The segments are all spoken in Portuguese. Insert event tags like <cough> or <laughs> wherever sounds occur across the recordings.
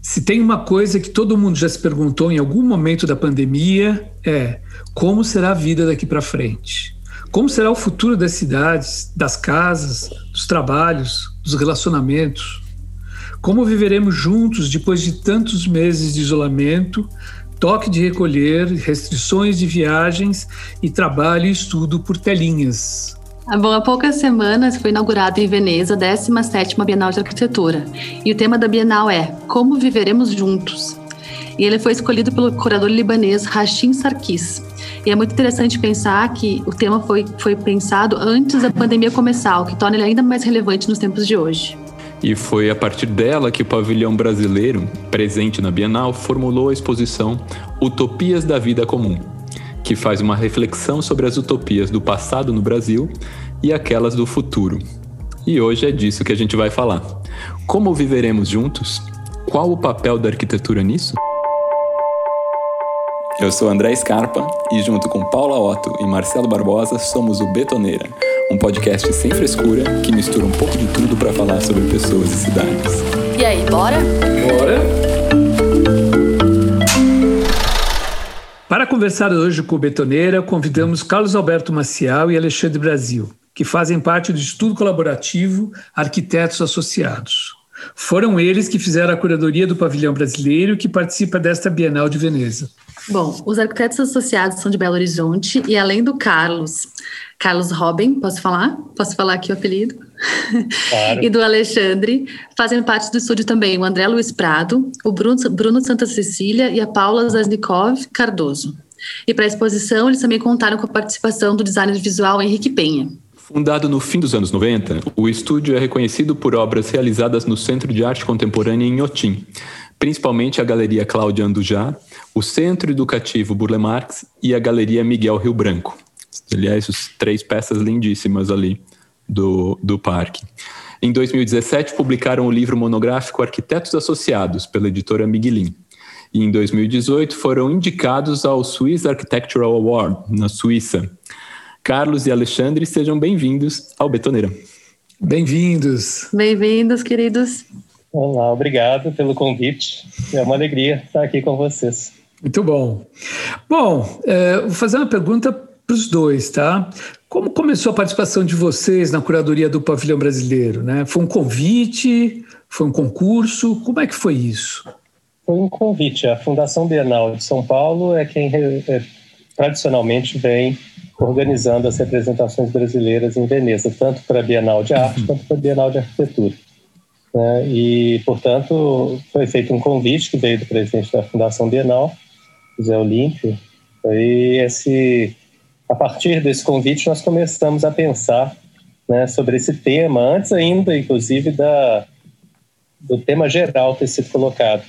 Se tem uma coisa que todo mundo já se perguntou em algum momento da pandemia é como será a vida daqui para frente? Como será o futuro das cidades, das casas, dos trabalhos, dos relacionamentos? Como viveremos juntos depois de tantos meses de isolamento, toque de recolher, restrições de viagens e trabalho e estudo por telinhas? Bom, há poucas semanas foi inaugurada em Veneza a 17ª Bienal de Arquitetura. E o tema da Bienal é Como Viveremos Juntos. E ele foi escolhido pelo curador libanês Rashim Sarkis. E é muito interessante pensar que o tema foi, foi pensado antes da pandemia começar, o que torna ele ainda mais relevante nos tempos de hoje. E foi a partir dela que o pavilhão brasileiro, presente na Bienal, formulou a exposição Utopias da Vida Comum, que faz uma reflexão sobre as utopias do passado no Brasil e aquelas do futuro. E hoje é disso que a gente vai falar. Como viveremos juntos? Qual o papel da arquitetura nisso? Eu sou André Scarpa e, junto com Paula Otto e Marcelo Barbosa, somos o Betoneira, um podcast sem frescura que mistura um pouco de tudo para falar sobre pessoas e cidades. E aí, bora? Bora! Para conversar hoje com o Betoneira, convidamos Carlos Alberto Maciel e Alexandre Brasil, que fazem parte do estudo colaborativo Arquitetos Associados. Foram eles que fizeram a curadoria do pavilhão brasileiro que participa desta Bienal de Veneza. Bom, os arquitetos associados são de Belo Horizonte e além do Carlos, Carlos Robin, posso falar? Posso falar aqui o apelido? Claro. e do Alexandre, fazem parte do estúdio também o André Luiz Prado, o Bruno, Bruno Santa Cecília e a Paula Zasnikov Cardoso. E para a exposição, eles também contaram com a participação do designer visual Henrique Penha. Fundado no fim dos anos 90, o estúdio é reconhecido por obras realizadas no Centro de Arte Contemporânea em Inhotim, principalmente a Galeria Cláudia Andujá, o Centro Educativo Burle Marx e a Galeria Miguel Rio Branco. Aliás, três peças lindíssimas ali do, do parque. Em 2017, publicaram o livro monográfico Arquitetos Associados, pela editora Miguelin. E em 2018 foram indicados ao Swiss Architectural Award, na Suíça. Carlos e Alexandre, sejam bem-vindos ao Betoneira. Bem-vindos. Bem-vindos, queridos. Olá, obrigado pelo convite. É uma alegria estar aqui com vocês. Muito bom. Bom, é, vou fazer uma pergunta para os dois, tá? Como começou a participação de vocês na curadoria do Pavilhão Brasileiro? Né? Foi um convite? Foi um concurso? Como é que foi isso? Foi um convite. A Fundação Bienal de São Paulo é quem é, tradicionalmente vem organizando as representações brasileiras em Veneza, tanto para a Bienal de Arte quanto para a Bienal de Arquitetura. Né? E, portanto, foi feito um convite que veio do presidente da Fundação Bienal, José Olímpio, e esse, a partir desse convite nós começamos a pensar né, sobre esse tema, antes ainda, inclusive, da, do tema geral ter sido colocado.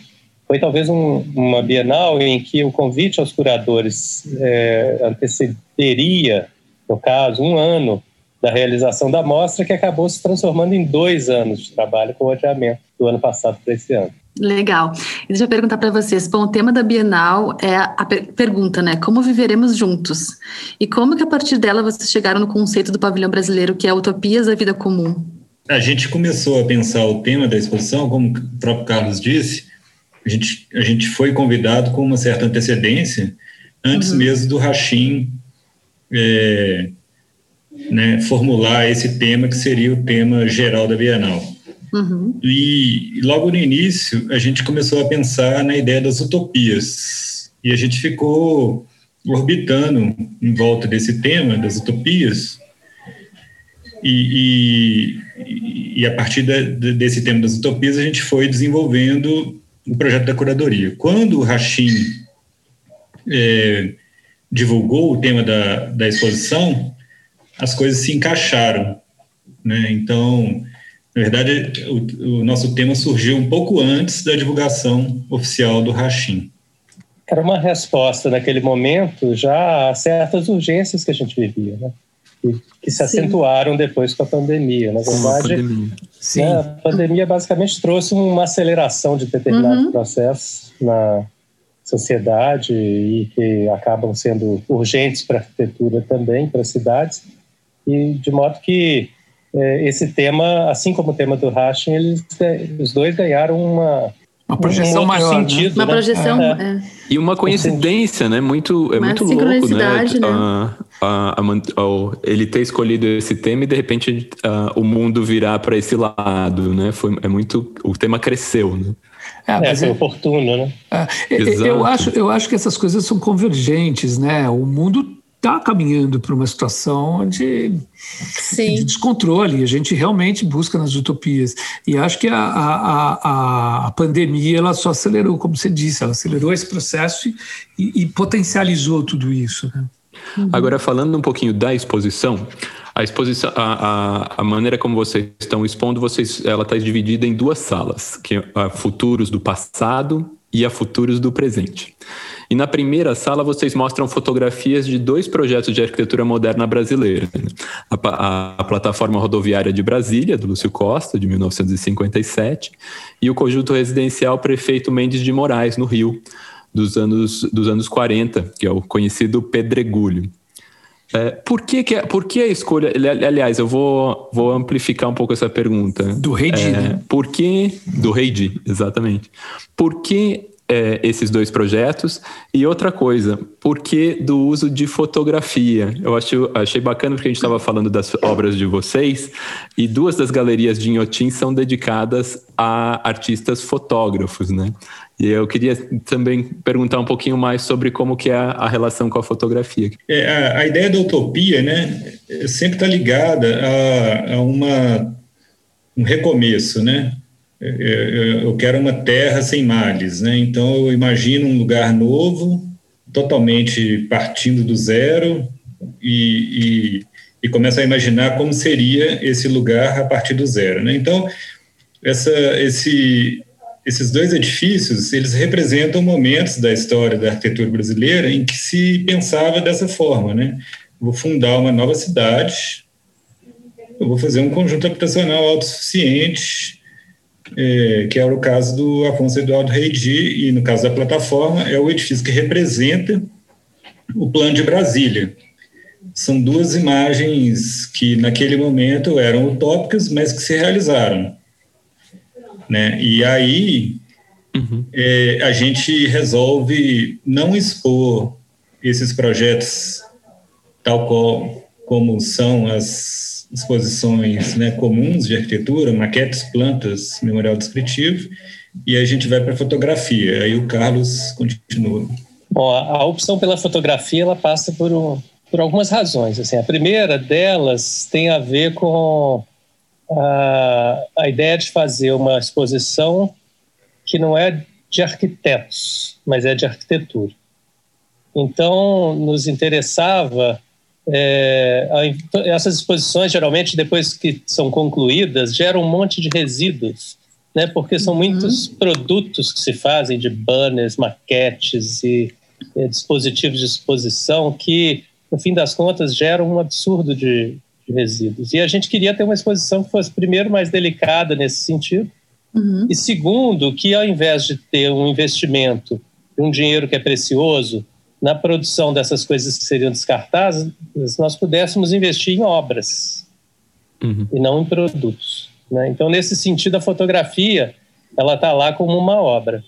Foi talvez um, uma Bienal em que o convite aos curadores é, antecederia, no caso, um ano da realização da mostra, que acabou se transformando em dois anos de trabalho com o adiamento do ano passado para esse ano. Legal. E deixa eu perguntar para vocês. Bom, o tema da Bienal é a per pergunta, né? Como viveremos juntos? E como que a partir dela vocês chegaram no conceito do pavilhão brasileiro, que é Utopias da Vida Comum? A gente começou a pensar o tema da exposição, como o próprio Carlos disse, a gente, a gente foi convidado com uma certa antecedência, antes uhum. mesmo do Rachim é, né, formular esse tema, que seria o tema geral da Bienal. Uhum. E logo no início, a gente começou a pensar na ideia das utopias. E a gente ficou orbitando em volta desse tema, das utopias, e, e, e a partir de, desse tema das utopias, a gente foi desenvolvendo o projeto da curadoria. Quando o Rachim é, divulgou o tema da, da exposição, as coisas se encaixaram. Né? Então, na verdade, o, o, nosso tema surgiu um pouco antes da divulgação oficial do Rachim. Era uma resposta, naquele momento, já a certas urgências que a gente vivia, né? que, que se Sim. acentuaram depois com a pandemia. Na verdade, pandemia. Né, a pandemia basicamente trouxe uma aceleração de determinados uhum. processos na sociedade e que acabam sendo urgentes para a arquitetura também, para as cidades e de modo que esse tema, assim como o tema do Hashim, eles, os dois ganharam uma, uma projeção um maior, né? sentido, né? uma projeção é. É. e uma coincidência, né? Muito é uma muito louco, né? né? A, a, a, ele ter escolhido esse tema e de repente o mundo virar para esse lado, né? Foi é muito o tema cresceu, né? É, mas é, é oportuno, né? É, eu acho eu acho que essas coisas são convergentes, né? O mundo está caminhando para uma situação de, de, descontrole. A gente realmente busca nas utopias. E acho que a, a, a, a, pandemia ela só acelerou, como você disse, ela acelerou esse processo e, e potencializou tudo isso. Né? Uhum. Agora, falando um pouquinho da exposição, a exposição, a, a, a, maneira como vocês estão expondo, vocês, ela está dividida em duas salas, que é a futuros do passado e a futuros do presente. E na primeira sala vocês mostram fotografias de dois projetos de arquitetura moderna brasileira. A, a, a, Plataforma Rodoviária de Brasília, do Lúcio Costa, de 1957, e o Conjunto Residencial Prefeito Mendes de Moraes, no Rio, dos anos, dos anos 40, que é o conhecido Pedregulho. É, por, que, que, é, por que a escolha. Aliás, eu vou, vou amplificar um pouco essa pergunta. Do Rei Di, é, né? Por que. Do Rei Di, exatamente. Por que é, esses dois projetos. E outra coisa, por que do uso de fotografia? Eu acho, achei bacana porque a gente estava falando das obras de vocês e duas das galerias de Inhotim são dedicadas a artistas fotógrafos, né? E eu queria também perguntar um pouquinho mais sobre como que é a relação com a fotografia. É, a, a, ideia da utopia, né, sempre está ligada a, a uma, um recomeço, né? É, é, eu quero uma terra sem males, né? Então eu imagino um lugar novo, totalmente partindo do zero e, e, e começo a imaginar como seria esse lugar a partir do zero, né? Então essa, esse, esses dois edifícios eles representam momentos da história da arquitetura brasileira em que se pensava dessa forma, né? Vou fundar uma nova cidade, eu vou fazer um conjunto habitacional autossuficiente é, que era o caso do Afonso Eduardo Reidi, e no caso da plataforma, é o edifício que representa o plano de Brasília. São duas imagens que, naquele momento, eram utópicas, mas que se realizaram. Né? E aí, uhum. é, a gente resolve não expor esses projetos tal qual como são as exposições né, comuns de arquitetura, maquetes, plantas, memorial descritivo, e a gente vai para fotografia. Aí o Carlos continua. Bom, a, opção pela fotografia ela passa por, um, por algumas razões. Assim, a primeira delas tem a ver com a, a ideia de fazer uma exposição que não é de arquitetos, mas é de arquitetura. Então, nos interessava é, essas exposições, geralmente, depois que são concluídas, geram um monte de resíduos, né? porque são uhum. muitos produtos que se fazem de banners, maquetes e é, dispositivos de exposição que, no fim das contas, geram um absurdo de, de, resíduos. E a gente queria ter uma exposição que fosse, primeiro, mais delicada nesse sentido, uhum. e segundo, que ao invés de ter um investimento, um dinheiro que é precioso, na produção dessas coisas que seriam descartadas, nós pudéssemos investir em obras uhum. e não em produtos. Né? Então, nesse sentido, a fotografia ela está lá como uma obra.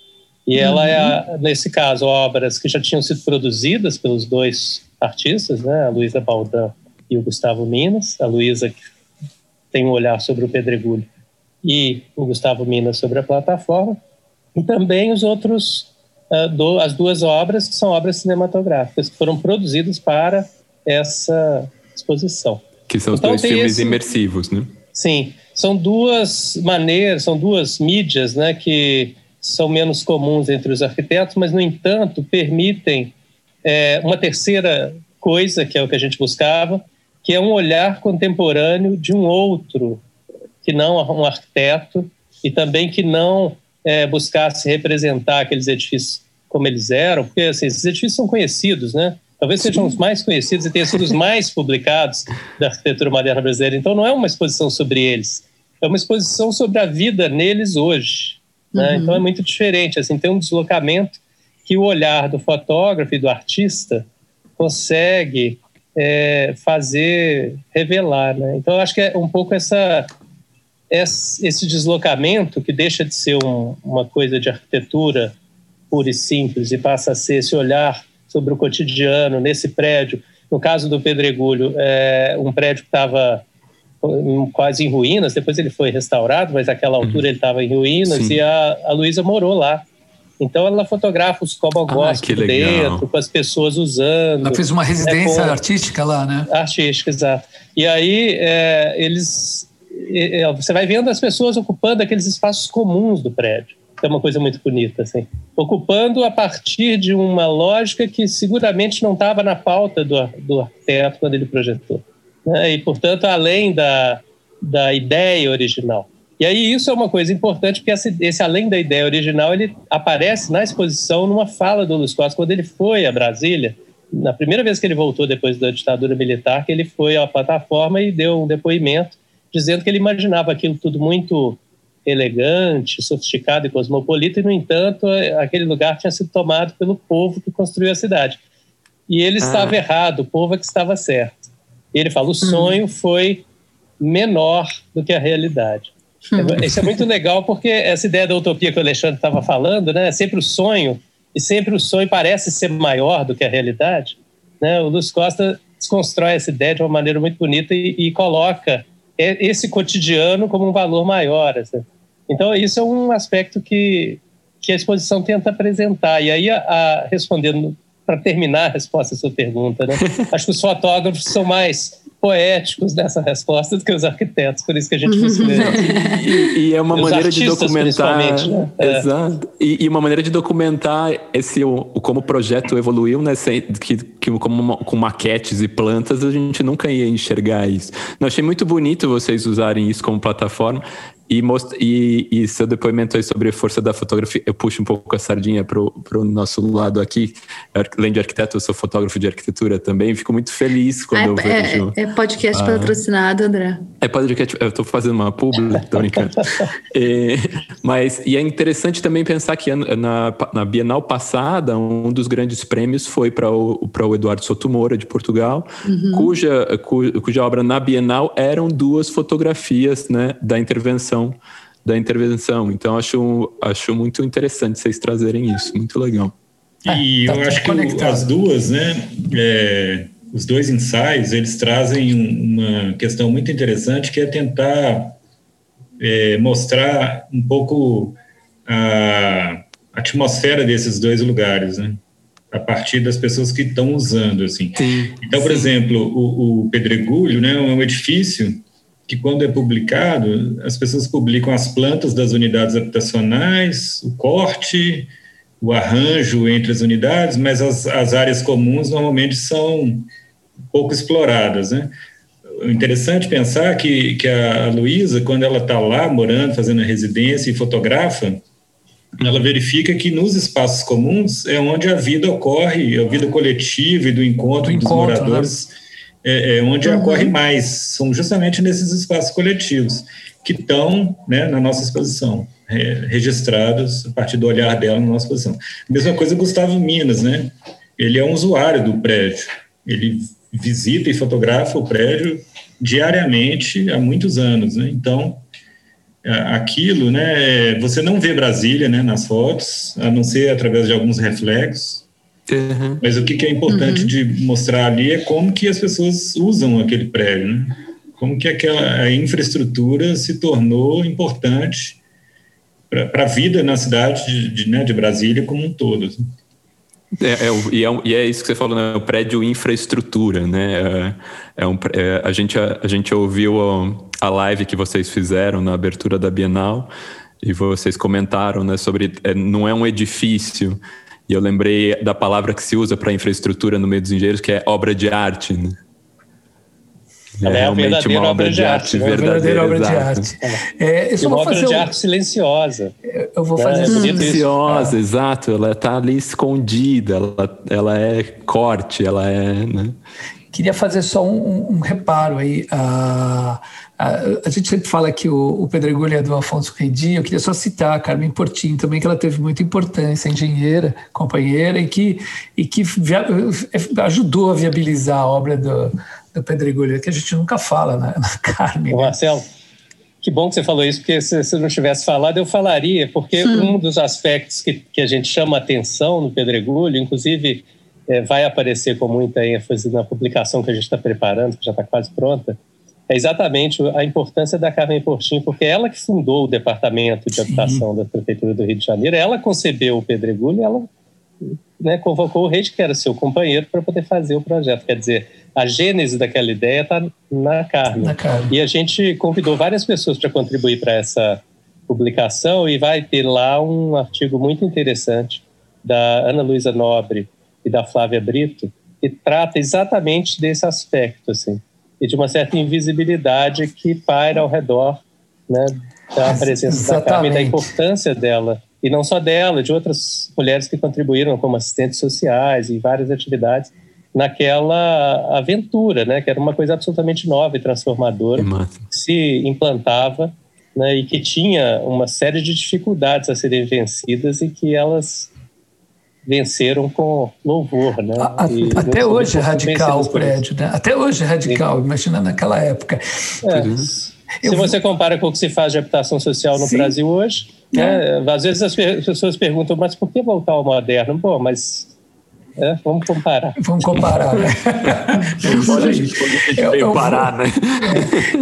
E ela é, uhum. nesse caso, obras que já tinham sido produzidas pelos dois artistas, né? a Luísa Baldan e o Gustavo Minas. A Luísa tem um olhar sobre o pedregulho e o Gustavo Minas sobre a plataforma. E também os outros do, as duas obras, que são obras cinematográficas, que foram produzidas para essa exposição. Que são os então, dois filmes esse, imersivos, né? Sim, são duas maneiras, são duas mídias, né, que são menos comuns entre os arquitetos, mas, no entanto, permitem é, uma terceira coisa, que é o que a gente buscava, que é um olhar contemporâneo de um outro, que não um arquiteto, e também que não é, buscasse representar aqueles edifícios como eles eram, porque assim, esses edifícios são conhecidos, né? Talvez sejam os mais conhecidos e tenham sido os mais <laughs> publicados da arquitetura moderna brasileira. Então, não é uma exposição sobre eles, é uma exposição sobre a vida neles hoje. Né? Uhum. Então, é muito diferente. Assim, tem um deslocamento que o olhar do fotógrafo e do artista consegue é, fazer revelar. Né? Então, eu acho que é um pouco essa esse deslocamento, que deixa de ser um, uma coisa de arquitetura pura e simples e passa a ser esse olhar sobre o cotidiano nesse prédio. No caso do Pedregulho, é um prédio que estava quase em ruínas, depois ele foi restaurado, mas naquela uhum. altura uhum. ele estava em ruínas Sim. e a, a Luísa morou lá. Então ela fotografa os cobogós ah, dentro, com as pessoas usando. Ela fez uma residência né, artística lá, né? Artística, exato. E aí é, eles é, você vai vendo as pessoas ocupando aqueles espaços comuns do prédio. É uma coisa muito bonita, assim. Ocupando a partir de uma lógica que seguramente não estava na pauta do, do arquiteto quando ele projetou. Né? E, portanto, além da, da ideia original. E aí isso é uma coisa importante, porque esse, esse, além da ideia original, ele aparece na exposição numa fala do Luiz Costa, quando ele foi a Brasília, na primeira vez que ele voltou depois da ditadura militar, que ele foi à plataforma e deu um depoimento dizendo que ele imaginava aquilo tudo muito elegante, sofisticado e cosmopolita, e, no entanto, aquele lugar tinha sido tomado pelo povo que construiu a cidade. E ele ah. estava errado, o povo é que estava certo. E ele fala: o hum. sonho foi menor do que a realidade. Hum. Isso é muito legal porque essa ideia da utopia que o Alexandre estava falando, né, é sempre o sonho, e sempre o sonho parece ser maior do que a realidade. Né? O Luz Costa desconstrói essa ideia de uma maneira muito bonita e, e coloca esse cotidiano como um valor maior. Assim. Então, isso é um aspecto que, que a exposição tenta apresentar. E aí, a, a respondendo, para terminar a resposta à sua pergunta, né? <laughs> acho que os fotógrafos são mais poéticos nessa resposta do que os arquitetos, por isso que a gente considera. <laughs> e, e é uma maneira de documentar. Né? É. Exato. E, e, uma maneira de documentar esse o, como o projeto evoluiu, né? Sem, que, que como com maquetes e plantas a gente nunca ia enxergar isso. Eu achei muito bonito vocês usarem isso como plataforma. E, most... e, e, seu depoimento aí sobre a força da fotografia, eu puxo um pouco a sardinha para o nosso lado aqui. Além de arquiteto, eu sou fotógrafo de arquitetura também. Fico muito feliz quando ah, eu é, vejo. É, é podcast ah, patrocinado, André. É podcast, eu estou fazendo uma publi, <laughs> tô brincando. é, mas, e é interessante também pensar que na, na Bienal passada, um dos grandes prêmios foi para o, o Eduardo Sotomora, de Portugal, uhum. cuja, cuja obra na Bienal eram duas fotografias né, da intervenção da intervenção. Então acho, acho muito interessante vocês trazerem isso, muito legal. E é, tá eu acho que as duas, né, é, os dois ensaios, eles trazem uma questão muito interessante que é tentar é, mostrar um pouco a atmosfera desses dois lugares, né? A partir das pessoas que estão usando, assim. Sim, então, por sim. exemplo, o, o Pedregulho, né, é um edifício que quando é publicado, as pessoas publicam as plantas das unidades habitacionais, o corte, o arranjo entre as unidades, mas as, as áreas comuns normalmente são pouco exploradas, né? Interessante pensar que, que a Luísa, quando ela está lá morando, fazendo a residência e fotografa, ela verifica que nos espaços comuns é onde a vida ocorre, a vida coletiva e do encontro, do encontro dos né? moradores né? É, é onde uhum. ocorre mais, são justamente nesses espaços coletivos, que estão né, na nossa exposição, é, registrados a partir do olhar dela na nossa exposição. Mesma coisa Gustavo Minas, né? Ele é um usuário do prédio, ele visita e fotografa o prédio diariamente há muitos anos, né? Então, aquilo, né, você não vê Brasília, né, nas fotos, a não ser através de alguns reflexos, Uhum. Mas o que, que é importante uhum. de mostrar ali é como que as pessoas usam aquele prédio, né? Como que aquela a infraestrutura se tornou importante para a vida na cidade de, de, né, de Brasília como um todo. Assim. É, é, e, é, e, é, isso que você falou, né? O prédio infraestrutura, né? É, é um, é, a, gente, a, a, gente ouviu a, a, live que vocês fizeram na abertura da Bienal e vocês comentaram, né? Sobre é, não é um edifício, e eu lembrei da palavra que se usa para infraestrutura no meio dos engenheiros, que é obra de arte. Né? É, é realmente uma obra de arte, arte né? verdadeira obra de arte. É, eu uma obra de um... arte silenciosa. Eu vou fazer é, silenciosa, ah. exato. Ela está ali escondida. Ela, ela é corte, ela é. Né? Queria fazer só um, um reparo aí. Uh, a, gente sempre fala que o, o Pedregulho é do Afonso Rendi, eu queria só citar a Carmen Portinho também, que ela teve muita importância, engenheira, companheira, e que, e que via, ajudou a viabilizar a obra do, do Pedregulho, que a gente nunca fala, <laughs> né, Carmen. Marcelo, que bom que você falou isso, porque se você não tivesse falado, eu falaria, porque hum. um dos aspectos que, que a gente chama atenção no Pedregulho, inclusive é, vai aparecer com muita ênfase na publicação que a gente está preparando, que já está quase pronta, é exatamente a importância da Carmen Portinho, porque ela que fundou o Departamento de Habitação Sim. da Prefeitura do Rio de Janeiro, ela concebeu o Pedregulho, ela né, convocou o Reis, que era seu companheiro, para poder fazer o projeto. Quer dizer, a gênese daquela ideia está na Carmen. na Carmen. E a gente convidou várias pessoas para contribuir para essa publicação e vai ter lá um artigo muito interessante da Ana Luísa Nobre e da Flávia Brito, que trata exatamente desse aspecto, assim, e de uma certa invisibilidade que paira ao redor né, da presença exatamente. da Carmen, da importância dela e não só dela, de outras mulheres que contribuíram como assistentes sociais e várias atividades naquela aventura, né, que era uma coisa absolutamente nova e transformadora, que se implantava né, e que tinha uma série de dificuldades a serem vencidas e que elas venceram com louvor, né? A, até hoje é radical o prédio, né? Até hoje é radical, imagina naquela época. É. Se você compara com o que se faz de habitação social no Sim. Brasil hoje, né? Às vezes as pessoas perguntam, mas por que voltar ao moderno? Bom, mas é, vamos comparar. Vamos comparar, né? eu, eu, parar, vou, né?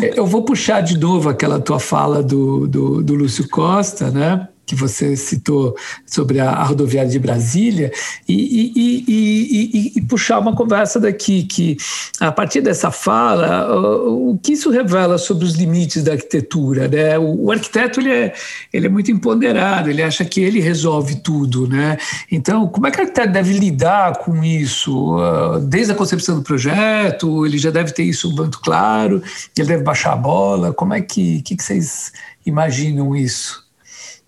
É, eu vou puxar de novo aquela tua fala do, do, do Lúcio Costa, né? Que você citou sobre a, a rodoviária de Brasília e, e, e, e, puxar uma conversa daqui que a partir dessa fala o, o que isso revela sobre os limites da arquitetura né? O, o, arquiteto ele é ele é muito empoderado ele acha que ele resolve tudo né? Então como é que o arquiteto deve lidar com isso? Desde a concepção do projeto ele já deve ter isso muito claro ele deve baixar a bola como é que que, que vocês imaginam isso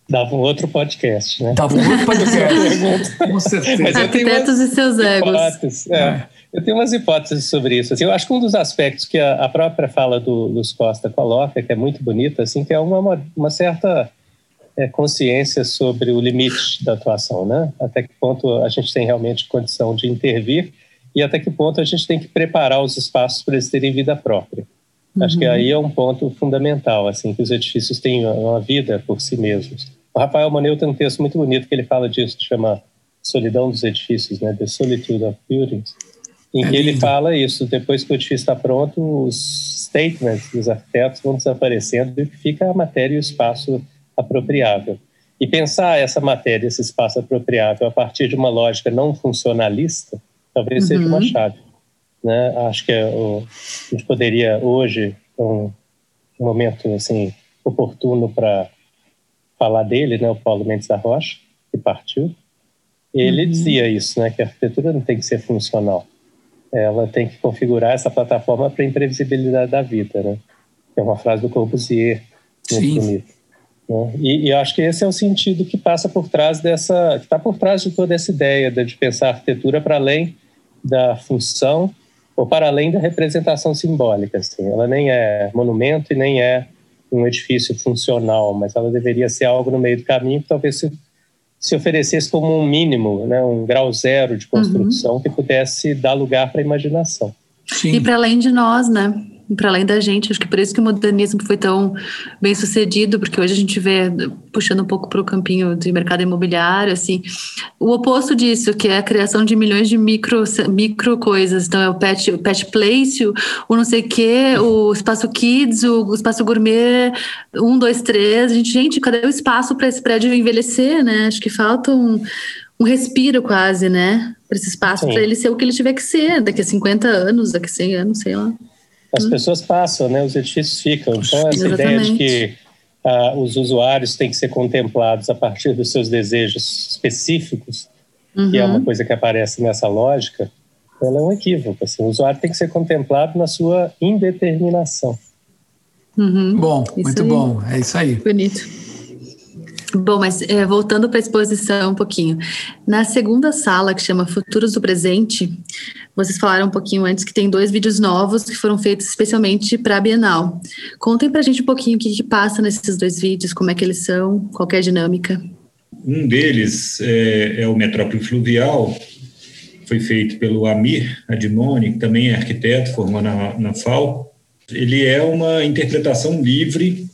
Dava um outro podcast, né? Dava um outro podcast. <laughs> Com certeza. Mas Arquitetos e seus egos. É. É. Eu tenho umas hipóteses sobre isso. Assim, eu acho que um dos aspectos que a, a própria fala do Luz Costa coloca, que é muito bonita, assim, que é uma, uma certa é, consciência sobre o limite da atuação, né? Até que ponto a gente tem realmente condição de intervir e até que ponto a gente tem que preparar os espaços para eles terem vida própria. Uhum. Acho que uhum. aí é um ponto fundamental, assim, que os edifícios têm uma vida por si mesmos. O Rafael Moneu tem um texto muito bonito que ele fala disso, que chama Solidão dos Edifícios, né? The Solitude of Buildings, em que ele fala isso, depois que o edifício está pronto, os statements dos arquitetos vão desaparecendo e fica a matéria e o espaço apropriável. E pensar essa matéria, esse espaço apropriável, a partir de uma lógica não funcionalista, talvez uhum. seja uma uhum. chave. Né? Acho que é o, a gente poderia hoje, um, um momento assim oportuno para falar dele, né, o Paulo Mendes da Rocha, que partiu, ele uhum. dizia isso, né, que a arquitetura não tem que ser funcional. Ela tem que configurar essa plataforma para a imprevisibilidade da vida, né? É uma frase do Corbusier, muito bonita. Né? E, e acho que esse é o sentido que passa por trás dessa, que está por trás de toda essa ideia de pensar a arquitetura para além da função ou para além da representação simbólica. Assim. Ela nem é monumento e nem é um edifício funcional, mas ela deveria ser algo no meio do caminho que talvez se, se oferecesse como um mínimo, né, um grau zero de construção uhum. que pudesse dar lugar para a imaginação. Sim. E para além de nós, né? Para além da gente. Acho que por isso que o modernismo foi tão bem sucedido, porque hoje a gente vê, puxando um pouco para o campinho de mercado imobiliário, assim, o oposto disso, que é a criação de milhões de micro, micro coisas. Então, é o pet, o pet place, o, o não sei o quê, o espaço kids, o, o espaço gourmet, um, dois, três. A gente, gente, cadê o espaço para esse prédio envelhecer, né? Acho que falta um, um respiro quase, né? Para esse espaço, para ele ser o que ele tiver que ser daqui a 50 anos, daqui a 100 anos, sei lá. As hum. pessoas passam, né? Os edifícios ficam. Então, essa Exatamente. ideia de que ah, os usuários têm que ser contemplados a partir dos seus desejos específicos, uhum. que é uma uhum. coisa que aparece nessa lógica, ela é um equívoco. Assim. O usuário tem que ser contemplado na sua indeterminação. Uhum. Bom, isso muito aí. bom. É isso aí. Bonito. Bom, mas é, voltando para a exposição um pouquinho. Na segunda sala, que chama Futuros do Presente, vocês falaram um pouquinho antes que tem dois vídeos novos que foram feitos especialmente para a Bienal. Contem para a gente um pouquinho o que, que, passa nesses dois vídeos, como é que eles são, qual é a dinâmica. Um deles é, é o Metrópole Fluvial, foi feito pelo Amir Admoni, que também é arquiteto, formado na, na FAO. Ele é uma interpretação livre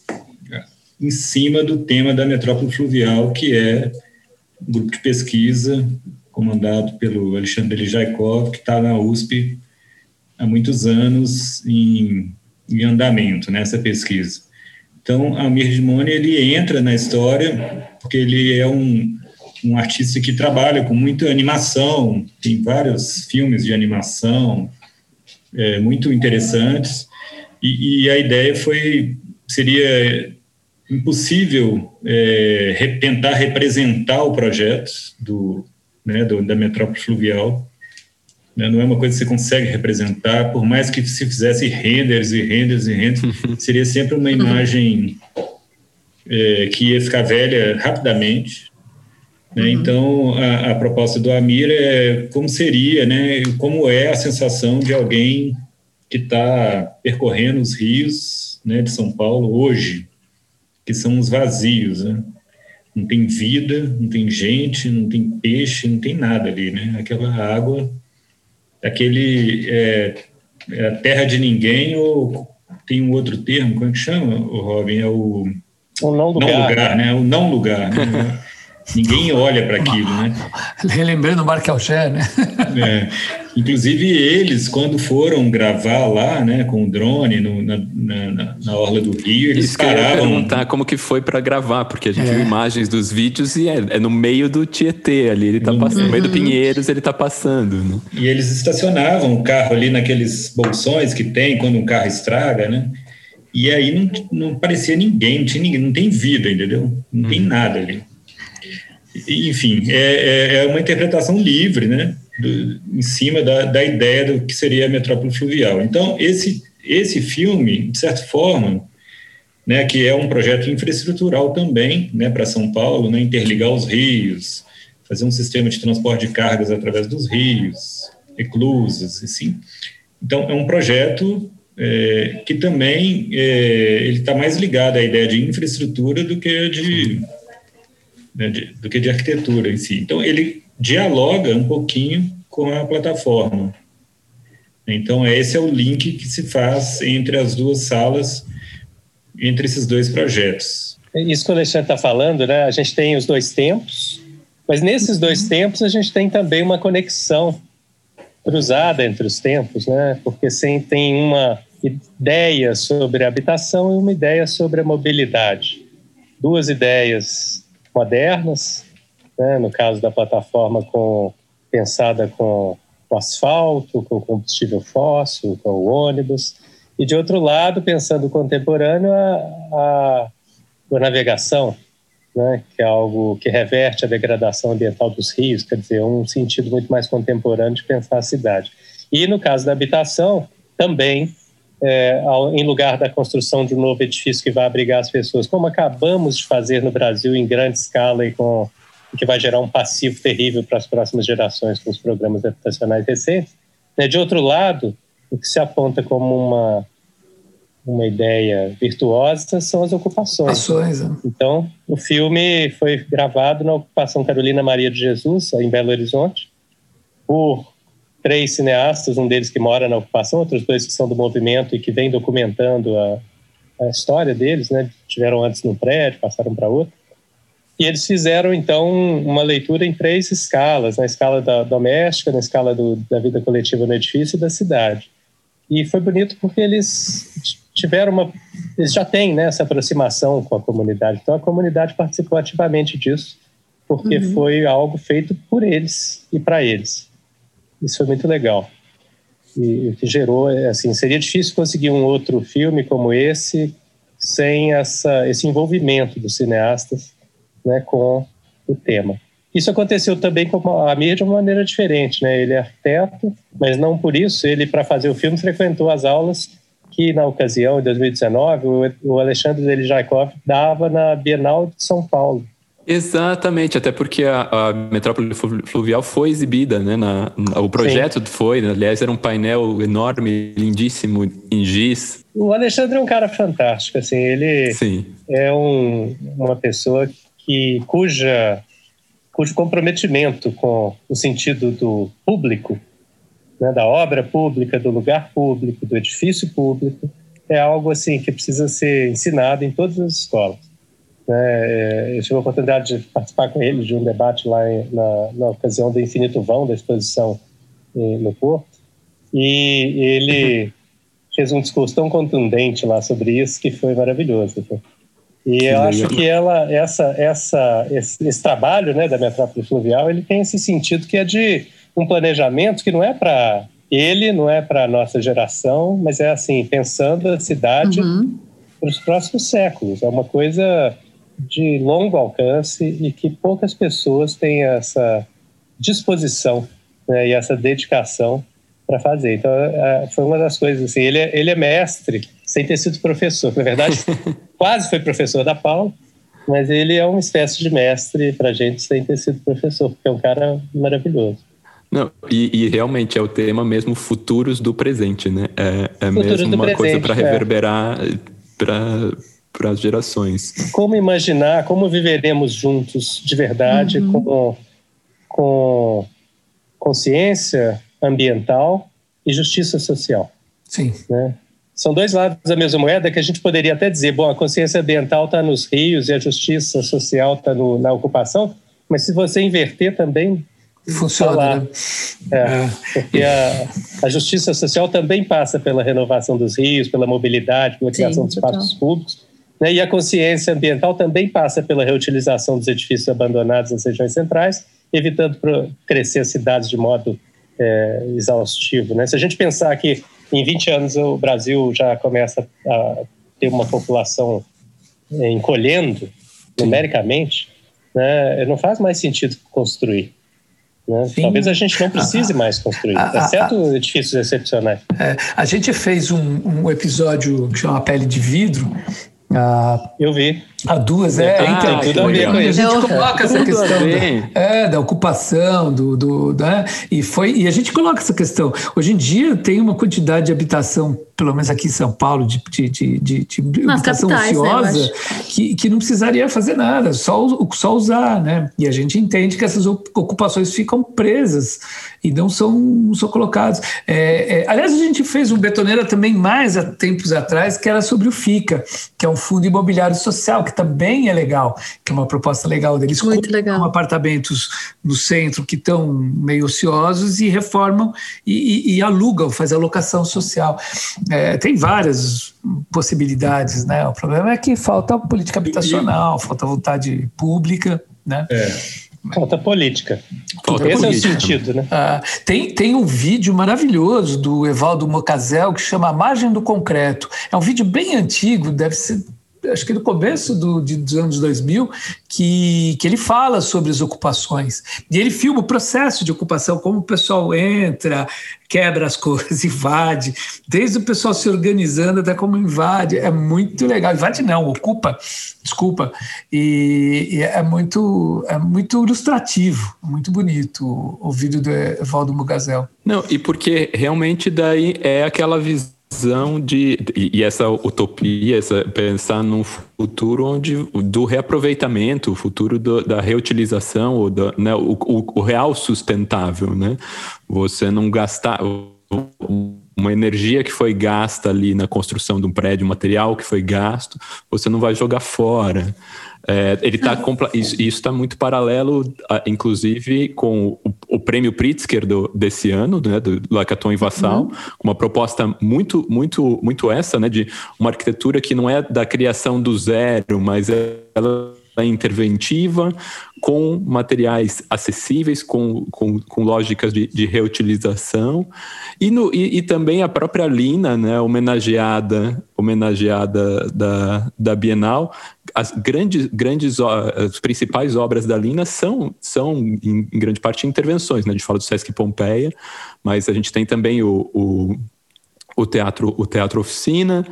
em cima do tema da metrópole fluvial, que é um grupo de pesquisa comandado pelo Alexandre Lijaikov, que está na USP há muitos anos em, em andamento nessa pesquisa. Então, Amir Dimoni, ele entra na história porque ele é um, um artista que trabalha com muita animação, tem vários filmes de animação é, muito interessantes, e, e, a ideia foi, seria impossível é, tentar representar o projeto do, né, do, da metrópole fluvial, né, não é uma coisa que você consegue representar, por mais que se fizesse renders e renders e renders, seria sempre uma imagem é, que ia ficar velha rapidamente, né? Uhum. Então, a, a, proposta do Amir é como seria, né, como é a sensação de alguém que está percorrendo os rios né, de São Paulo hoje, que são os vazios. Né? Não tem vida, não tem gente, não tem peixe, não tem nada ali. Né? Aquela água, aquele é, é a terra de ninguém, ou tem um outro termo, como é que chama, o Robin? É o, o não lugar, não lugar né? O não lugar. Né? <laughs> Ninguém olha para aquilo, né? Relembrando o Alcher, né? É. Inclusive eles, quando foram gravar lá, né, com o drone no, na, na, na, orla do Rio, eles Isso paravam. Que eu perguntar como que foi para gravar, porque a gente é. viu imagens dos vídeos e é, é, no meio do Tietê ali, ele tá uhum. passando, no meio do Pinheiros ele tá passando. Né? E eles estacionavam o carro ali naqueles bolsões que tem quando um carro estraga, né? E aí não, não parecia ninguém, não, tinha ninguém, não tem vida, entendeu? Não uhum. tem nada ali enfim, é, é, é uma interpretação livre, né, do, em cima da, da ideia do que seria a metrópole fluvial. Então, esse, esse filme, de certa forma, né, que é um projeto infraestrutural também, né, para São Paulo, né, interligar os rios, fazer um sistema de transporte de cargas através dos rios, eclusas, assim. Então, é um projeto é, que também é, ele está mais ligado à ideia de infraestrutura do que de né, de, do que de arquitetura em si. Então, ele dialoga um pouquinho com a plataforma. Então, esse é o link que se faz entre as duas salas, entre esses dois projetos. Isso que o Alexandre está falando, né? A gente tem os dois tempos, mas nesses dois tempos a gente tem também uma conexão cruzada entre os tempos, né? Porque sim, tem uma ideia sobre a habitação e uma ideia sobre a mobilidade. Duas ideias modernas, né? no caso da plataforma com, pensada com, com asfalto, com combustível fóssil, com o ônibus, e de outro lado, pensando contemporâneo, a, a, a navegação, né, que é algo que reverte a degradação ambiental dos rios, quer dizer, um sentido muito mais contemporâneo de pensar a cidade. E no caso da habitação, também é, ao, em lugar da construção de um novo edifício que vai abrigar as pessoas, como acabamos de fazer no Brasil em grande escala e com que vai gerar um passivo terrível para as próximas gerações com os programas habitacionais recentes. Né? De outro lado, o que se aponta como uma uma ideia virtuosa são as ocupações. Ações, né? Então, o filme foi gravado na ocupação Carolina Maria de Jesus, em Belo Horizonte, por três cineastas, um deles que mora na ocupação, outros dois que são do movimento e que vem documentando a, a história deles, né? Tiveram antes no prédio, passaram para outro. E eles fizeram, então, uma leitura em três escalas: na escala da doméstica, na escala do, da vida coletiva no edifício e da cidade. E foi bonito porque eles tiveram uma. Eles já têm né, essa aproximação com a comunidade. Então, a comunidade participou ativamente disso, porque uhum. foi algo feito por eles e para eles. Isso foi muito legal. E o que gerou, é, assim, seria difícil conseguir um outro filme como esse sem essa, esse envolvimento dos cineastas né, com o tema. Isso aconteceu também com a Mir de uma maneira diferente, né? Ele é arquiteto, mas não por isso ele para fazer o filme frequentou as aulas que na ocasião, em 2019, o Alexandre Delijakov dava na Bienal de São Paulo. Exatamente, até porque a, a, metrópole fluvial foi exibida, né? Na, na, o projeto Sim. foi, né? aliás, era um painel enorme, lindíssimo, em giz. O Alexandre é um cara fantástico, assim, ele Sim. é um, uma pessoa que cuja cujo comprometimento com o sentido do público, né, da obra pública, do lugar público, do edifício público, é algo assim que precisa ser ensinado em todas as escolas. Né? Eu tive a oportunidade de participar com ele de um debate lá na, na ocasião do Infinito Vão, da exposição no Porto, e ele fez um discurso tão contundente lá sobre isso que foi maravilhoso. E eu acho que ela, essa, essa, esse, esse, trabalho né, da metrópole fluvial, ele tem esse sentido que é de um planejamento que não é para ele, não é para a nossa geração, mas é assim, pensando a cidade uhum. para os próximos séculos. É uma coisa de longo alcance e que poucas pessoas têm essa disposição né, e essa dedicação para fazer. Então, é, foi uma das coisas assim. Ele é, ele é mestre sem ter sido professor. Na verdade, <laughs> quase foi professor da Paula, mas ele é uma espécie de mestre para gente sem ter sido professor, porque é um cara maravilhoso. Não, e, e, realmente é o tema mesmo futuros do presente, né? É, é mesmo uma presente, coisa para é. reverberar é. para as gerações. Como imaginar, como viveremos juntos de verdade, uhum. com, com consciência ambiental e justiça social. Sim. Né? São dois lados da mesma moeda que a gente poderia até dizer, bom, a consciência ambiental está nos rios e a justiça social está na ocupação, mas se você inverter também funciona. Né? É, é, porque a, a, justiça social também passa pela renovação dos rios, pela mobilidade, pela criação Sim, de espaços públicos, né? e a consciência ambiental também passa pela reutilização dos edifícios abandonados nas regiões centrais, evitando crescer as cidades de modo é, exaustivo. Né? Se a gente pensar que em 20 anos o Brasil já começa a ter uma população é, encolhendo numericamente, né? não faz mais sentido construir. Né? Talvez a gente não precise ah, mais construir, ah, exceto ah, edifícios excepcionais. É, a gente fez um, um, episódio que chama Pele de Vidro. Ah, Eu vi. A duas, é. Tem, então, tem tudo a ver com isso. A gente coloca essa questão da, é, da ocupação, do, do, né? e, foi, e a gente coloca essa questão. Hoje em dia tem uma quantidade de habitação, pelo menos aqui em São Paulo, de, de, de, de, de habitação capitais, né, ociosa, né, que, que não precisaria fazer nada, só, só usar. Né? E a gente entende que essas ocupações ficam presas e não são, não são colocadas. É, é, aliás, a gente fez um betoneira também mais há tempos atrás, que era sobre o FICA, que é um fundo imobiliário social, que também é legal, que é uma proposta legal deles. Muito legal. apartamentos no centro que estão meio ociosos e reformam e, e, e alugam, fazem alocação social. É, tem várias possibilidades, né? O problema é que falta política habitacional, falta vontade pública, né? É. Falta política. Falta Esse política. é o sentido, né? Ah, tem, tem um vídeo maravilhoso do Evaldo Mocazel que chama A Margem do Concreto. É um vídeo bem antigo, deve ser acho que no começo do, de, dos anos 2000, que, que ele fala sobre as ocupações. E ele filma o processo de ocupação, como o pessoal entra, quebra as <laughs> coisas, invade, desde o pessoal se organizando até como invade. É muito legal. Invade não, ocupa, desculpa. E, e é, muito, é muito ilustrativo, muito bonito o, vídeo do Evaldo Mugazel. Não, e porque realmente daí é aquela visão visão de e essa utopia, essa pensar num futuro onde do reaproveitamento, o futuro do, da reutilização, ou da, né, o, o, o, real sustentável, né? Você não gastar uma energia que foi gasta ali na construção de um prédio, um material que foi gasto, você não vai jogar fora. É, ele tá isso está muito paralelo, inclusive, com o, o prêmio Pritzker do, desse ano, né, do Lacaton e Vassal, uhum. uma proposta muito, muito, muito essa, né, de uma arquitetura que não é da criação do zero, mas ela interventiva, com materiais acessíveis, com, com, com lógicas de, de reutilização, e, no, e, e, também a própria Lina, né, homenageada, homenageada da, da Bienal, as grandes, grandes as principais obras da Lina são, são em, em grande parte, intervenções, né, a gente fala do Sesc Pompeia, mas a gente tem também o, o, o teatro, o teatro Oficina,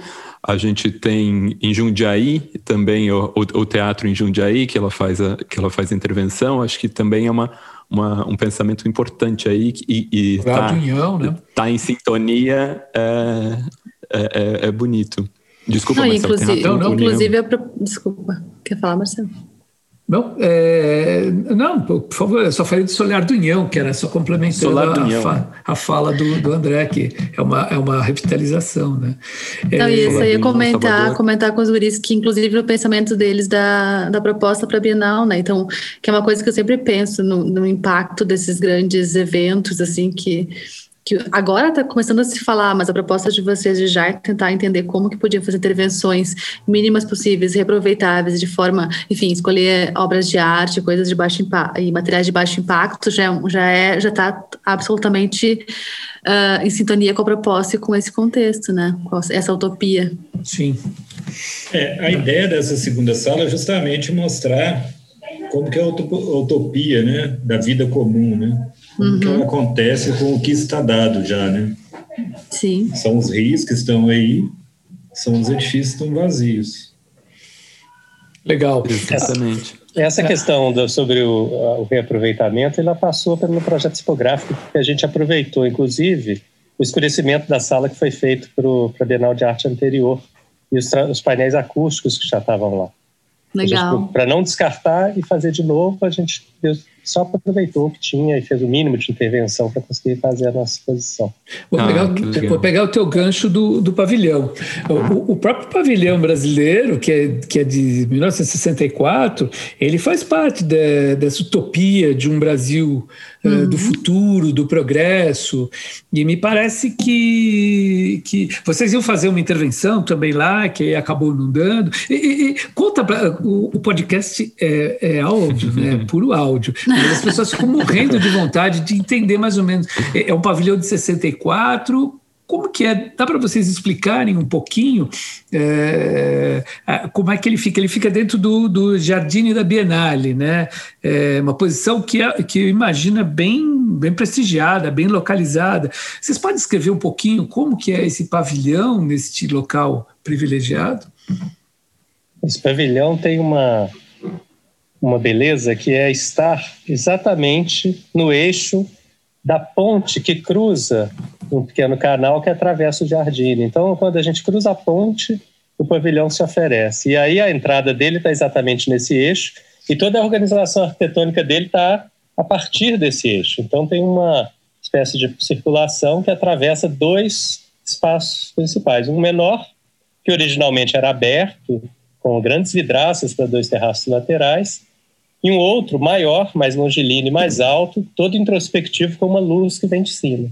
a gente tem em Jundiaí também o, o, o, teatro em Jundiaí que ela faz a, que ela faz a intervenção. Acho que também é uma, uma um pensamento importante aí e está né? tá em sintonia é, é, é, é bonito. Desculpa, não, Marcelo, inclusive, não, não, inclusive, Pro... desculpa, quer falar, Marcelo? Não, é, não, por favor, eu só falei do Solar do União, que era só complementando a, fa, a, fala do, do, André, que é uma, é uma revitalização, né? É, não, isso, eu ia comentar, comentar com os guris que, inclusive, o pensamento deles da, da proposta para a Bienal, né? Então, que é uma coisa que eu sempre penso no, no impacto desses grandes eventos, assim, que que agora está começando a se falar, mas a proposta de vocês de já tentar entender como que podiam fazer intervenções mínimas possíveis, reaproveitáveis, de forma, enfim, escolher obras de arte, coisas de baixo impacto e materiais de baixo impacto, já, já é, já está absolutamente uh, em sintonia com a proposta e com esse contexto, né? Com essa utopia. Sim. É, a ideia dessa segunda sala é justamente mostrar como que é a utopia, né, da vida comum, né? Uhum. que acontece com o que está dado já, né? Sim. São os rios que estão aí, são os edifícios que estão vazios. Legal. Exatamente. Essa questão do, sobre o, o, reaproveitamento, ela passou pelo projeto tipográfico que a gente aproveitou, inclusive, o escurecimento da sala que foi feito para a Bienal de Arte anterior e os, os painéis acústicos que já estavam lá. Legal. Para não descartar e fazer de novo, a gente só aproveitou o que tinha e fez o mínimo de intervenção para conseguir fazer a nossa exposição. Vou, ah, pegar, vou pegar o teu gancho do, do pavilhão. O, o, próprio pavilhão brasileiro, que é, que é de 1964, ele faz parte de, dessa utopia de um Brasil uhum. uh, do futuro, do progresso, e me parece que, que vocês iam fazer uma intervenção também lá, que acabou não dando. E, e, e conta, pra, o, o podcast é, é áudio, né? <laughs> Puro áudio. Mas as pessoas ficam morrendo de vontade de entender mais ou menos. É, é um pavilhão de 64. Como que é? Dá para vocês explicarem um pouquinho é, como é que ele fica? Ele fica dentro do, do Jardim da Bienale, né? É uma posição que, é, que imagina bem, bem prestigiada, bem localizada. Vocês podem escrever um pouquinho como que é esse pavilhão neste local privilegiado? Esse pavilhão tem uma uma beleza que é estar exatamente no eixo da ponte que cruza um pequeno canal que atravessa o jardim. Então, quando a gente cruza a ponte, o pavilhão se oferece. E aí a entrada dele está exatamente nesse eixo e toda a organização arquitetônica dele está a partir desse eixo. Então, tem uma espécie de circulação que atravessa dois espaços principais. Um menor, que originalmente era aberto, com grandes vidraças para dois terraços laterais, e um outro maior, mais longilíneo e mais alto, todo introspectivo com uma luz que vem de cima.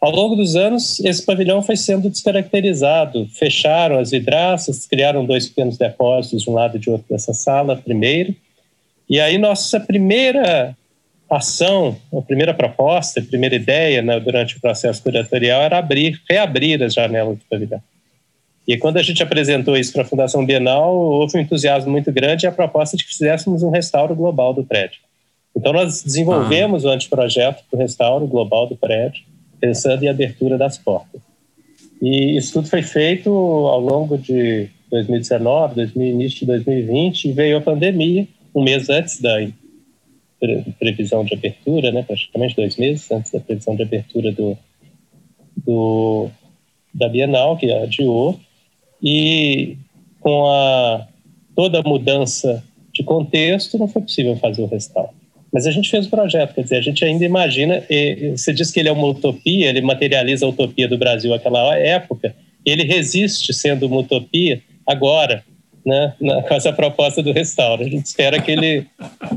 Ao longo dos anos, esse pavilhão foi sendo descaracterizado. Fecharam as vidraças, criaram dois pequenos depósitos de um lado e de outro dessa sala, primeiro. E aí, nossa primeira ação, a primeira proposta, a primeira ideia né, durante o processo curatorial era abrir, reabrir as janelas do pavilhão. E quando a gente apresentou isso para a Fundação Bienal, houve um entusiasmo muito grande e a proposta de que fizéssemos um restauro global do prédio. Então, nós desenvolvemos ah. o anteprojeto para o restauro global do prédio, pensando em abertura das portas. E isso tudo foi feito ao longo de 2019, 2000, início de 2020, e veio a pandemia, um mês antes da previsão de abertura, né, praticamente dois meses antes da previsão de abertura do, do da Bienal, que adiou, e com a, toda a mudança de contexto, não foi possível fazer o restauro. Mas a gente fez o projeto, quer dizer, a gente ainda imagina, você diz que ele é uma utopia, ele materializa a utopia do Brasil naquela época, ele resiste sendo uma utopia agora, né, na, com essa proposta do restauro. A gente espera que, ele,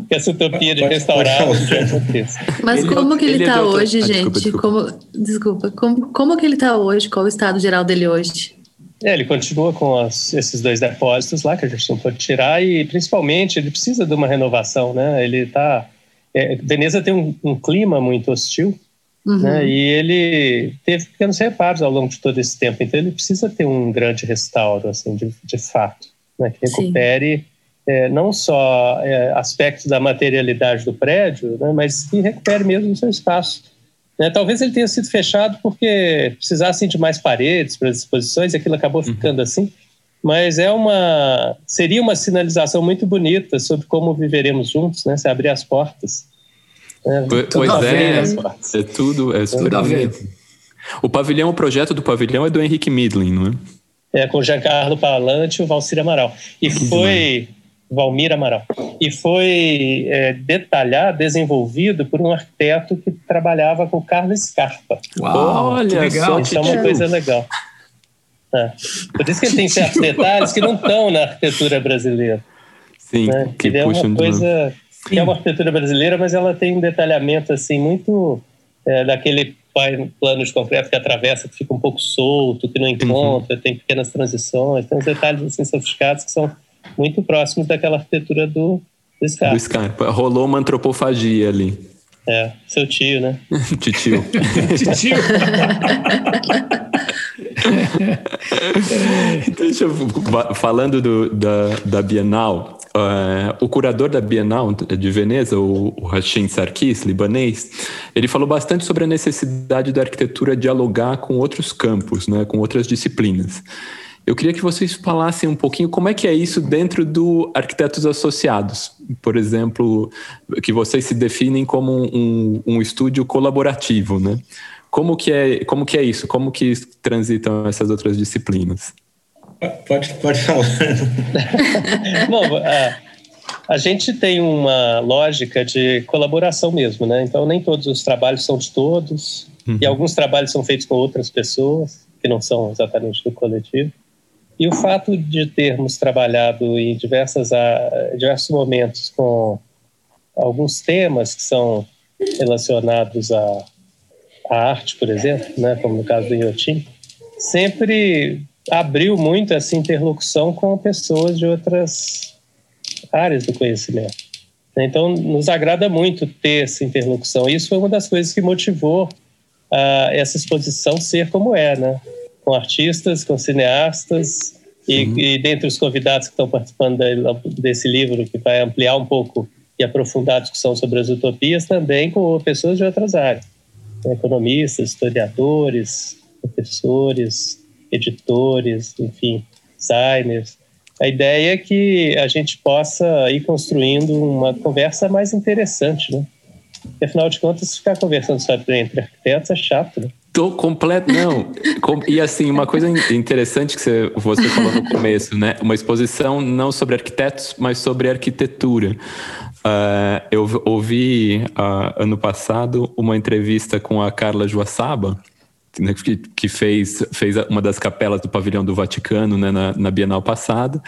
que essa utopia de restaurar aconteça. Mas ele, como que ele está hoje, ah, gente? Desculpa, desculpa. Como, desculpa, como, como que ele está hoje? Qual o estado geral dele hoje? É, ele continua com as, esses dois depósitos lá que a gente não pode tirar e principalmente ele precisa de uma renovação, né? Ele tá é, Veneza tem um, um, clima muito hostil, uhum. né? E ele teve pequenos reparos ao longo de todo esse tempo, então ele precisa ter um grande restauro, assim, de, de fato, né? Que recupere é, não só é, aspectos da materialidade do prédio, né? Mas que recupere mesmo o seu espaço né? Talvez ele tenha sido fechado porque precisassem de mais paredes para as exposições e aquilo acabou uhum. ficando uhum. assim. Mas é uma seria uma sinalização muito bonita sobre como viveremos juntos, né? Se abrir as portas. É, pois é, é, tudo, é tudo a ver. O pavilhão, o projeto do pavilhão é do Henrique Midlin, não é? É, com o Giancarlo Palante e o Valcir Amaral. E foi Valmir Amaral. E foi é, detalhado, desenvolvido por um arquiteto que trabalhava com Carlos Scarpa. Uau, olha, legal. Isso é uma coisa legal. É. Por isso que ele tem certos <laughs> detalhes que não estão na arquitetura brasileira. Sim, né? que, que é uma coisa que é uma arquitetura brasileira, mas ela tem um detalhamento assim muito é, daquele plano de concreto que atravessa, que fica um pouco solto, que não uhum. encontra, uhum. tem pequenas transições, tem uns detalhes assim sofisticados que são muito próximos daquela arquitetura do, do Scarpa. Do Scarpa. Rolou uma antropofagia ali. É, seu tio, né? <laughs> Titio. <laughs> Titio. <laughs> Deixa eu, falando do, da, da Bienal, Uh, o curador da Bienal de Veneza, o, o Hashim Sarkis, libanês, ele falou bastante sobre a necessidade da arquitetura dialogar com outros campos, né, com outras disciplinas. Eu queria que vocês falassem um pouquinho como é que é isso dentro do Arquitetos Associados. Por exemplo, que vocês se definem como um, um estúdio colaborativo, né? Como que, é, como que é isso? Como que transitam essas outras disciplinas? Pode, pode falar. <laughs> Bom, a, a gente tem uma lógica de colaboração mesmo, né? Então, nem todos os trabalhos são de todos, uhum. e alguns trabalhos são feitos com outras pessoas, que não são exatamente do coletivo. E o fato de termos trabalhado em diversas, diversos momentos com alguns temas que são relacionados à, à arte, por exemplo, né, como no caso do Inhotim, sempre abriu muito essa interlocução com pessoas de outras áreas do conhecimento. Então, nos agrada muito ter essa interlocução. Isso foi uma das coisas que motivou uh, essa exposição ser como é, né? Com artistas, com cineastas e, e dentre os convidados que estão participando desse livro, que vai ampliar um pouco e aprofundar a discussão sobre as utopias, também com pessoas de outras áreas, economistas, historiadores, professores, editores, enfim, designers. A ideia é que a gente possa ir construindo uma conversa mais interessante, né? Porque, afinal de contas, ficar conversando só entre arquitetos é chato, né? Tô completo, não. E assim, uma coisa interessante que você, você falou no começo, né? Uma exposição não sobre arquitetos, mas sobre arquitetura. Uh, eu ouvi uh, ano passado uma entrevista com a Carla Joaçaba, né, que, que, fez, fez uma das capelas do pavilhão do Vaticano né, na, na Bienal passada,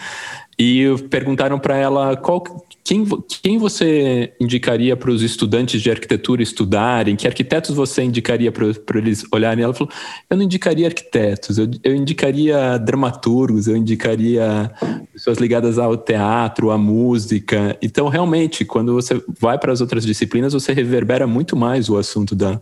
e perguntaram para ela qual, quem, quem você indicaria para os estudantes de arquitetura estudarem, que arquitetos você indicaria para eles olharem? Ela falou: eu não indicaria arquitetos, eu, eu indicaria dramaturgos, eu indicaria pessoas ligadas ao teatro, à música. Então, realmente, quando você vai para as outras disciplinas, você reverbera muito mais o assunto da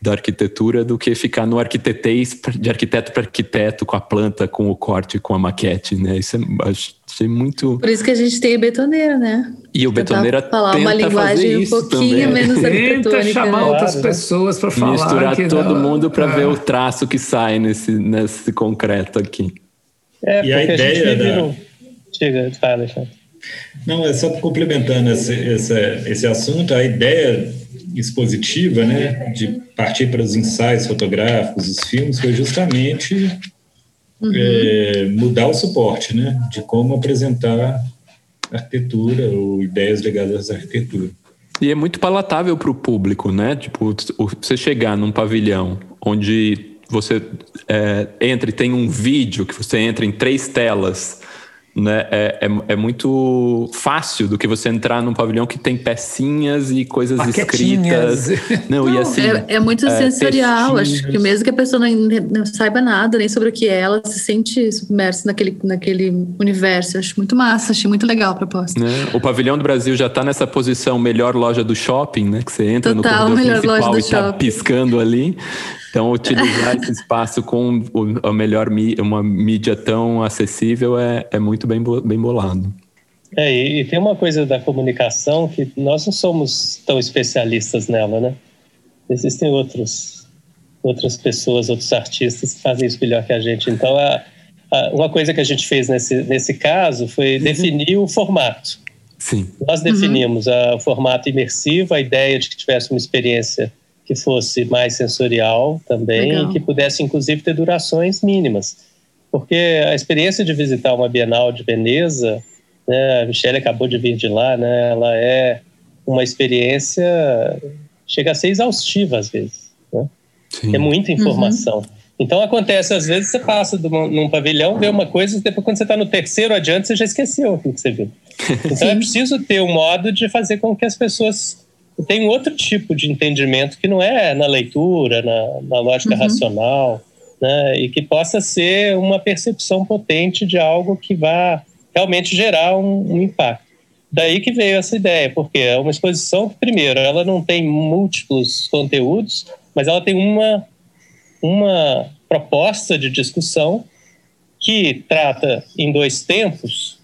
da arquitetura do que ficar no arquitetês de arquiteto para arquiteto com a planta, com o corte, com a maquete, né? Isso é, achei muito. Por isso que a gente tem o betoneira, né? E o betoneira falar uma linguagem um pouquinho também. menos Tenta chamar outras pessoas para falar. Misturar todo não... mundo para é. ver o traço que sai nesse nesse concreto aqui. É, e a ideia a da... Chega, fala, Alexandre. Não, é só complementando esse, esse, esse assunto, a ideia expositiva, né, de partir para os ensaios fotográficos, os filmes, foi justamente uhum. é, mudar o suporte, né, de como apresentar arquitetura ou ideias ligadas à arquitetura. E é muito palatável para o público, né? Tipo, você chegar num pavilhão onde você é, entra e tem um vídeo que você entra em três telas né, é, é, é, muito fácil do que você entrar num pavilhão que tem pecinhas e coisas escritas. Não, não, e assim, é, é muito é, sensorial. Acho que mesmo que a pessoa não, não, saiba nada nem sobre o que é, ela se sente submersa naquele, naquele universo. Acho muito massa, achei muito legal a proposta. Né? O pavilhão do Brasil já está nessa posição melhor loja do shopping, né? Que você entra Total, no corredor principal e está piscando ali. Então, utilizar esse espaço com a melhor uma mídia tão acessível é, é muito bem, bem bolado. É, e, tem uma coisa da comunicação que nós não somos tão especialistas nela, né? Existem outros, outras pessoas, outros artistas que fazem isso melhor que a gente. Então, a, a, uma coisa que a gente fez nesse, nesse caso foi uhum. definir o formato. Sim. Nós definimos uhum. a, o formato imersivo, a ideia de que tivesse uma experiência que fosse mais sensorial também Legal. e que pudesse, inclusive, ter durações mínimas. Porque a experiência de visitar uma Bienal de Veneza né? A Michelle acabou de vir de lá, né? Ela é uma experiência chega a ser exaustiva às vezes, né? É muita informação. Uhum. Então acontece, às vezes você passa num pavilhão, vê uma coisa, depois quando você está no terceiro adiante, você já esqueceu o que você viu. <laughs> Então é preciso ter um modo de fazer com que as pessoas tenham outro tipo de entendimento que não é na leitura, na, na lógica uhum. racional, né? E que possa ser uma percepção potente de algo que vá realmente gerar um, um impacto. Daí que veio essa ideia, porque é uma exposição que, primeiro, ela não tem múltiplos conteúdos, mas ela tem uma, uma proposta de discussão que trata em dois tempos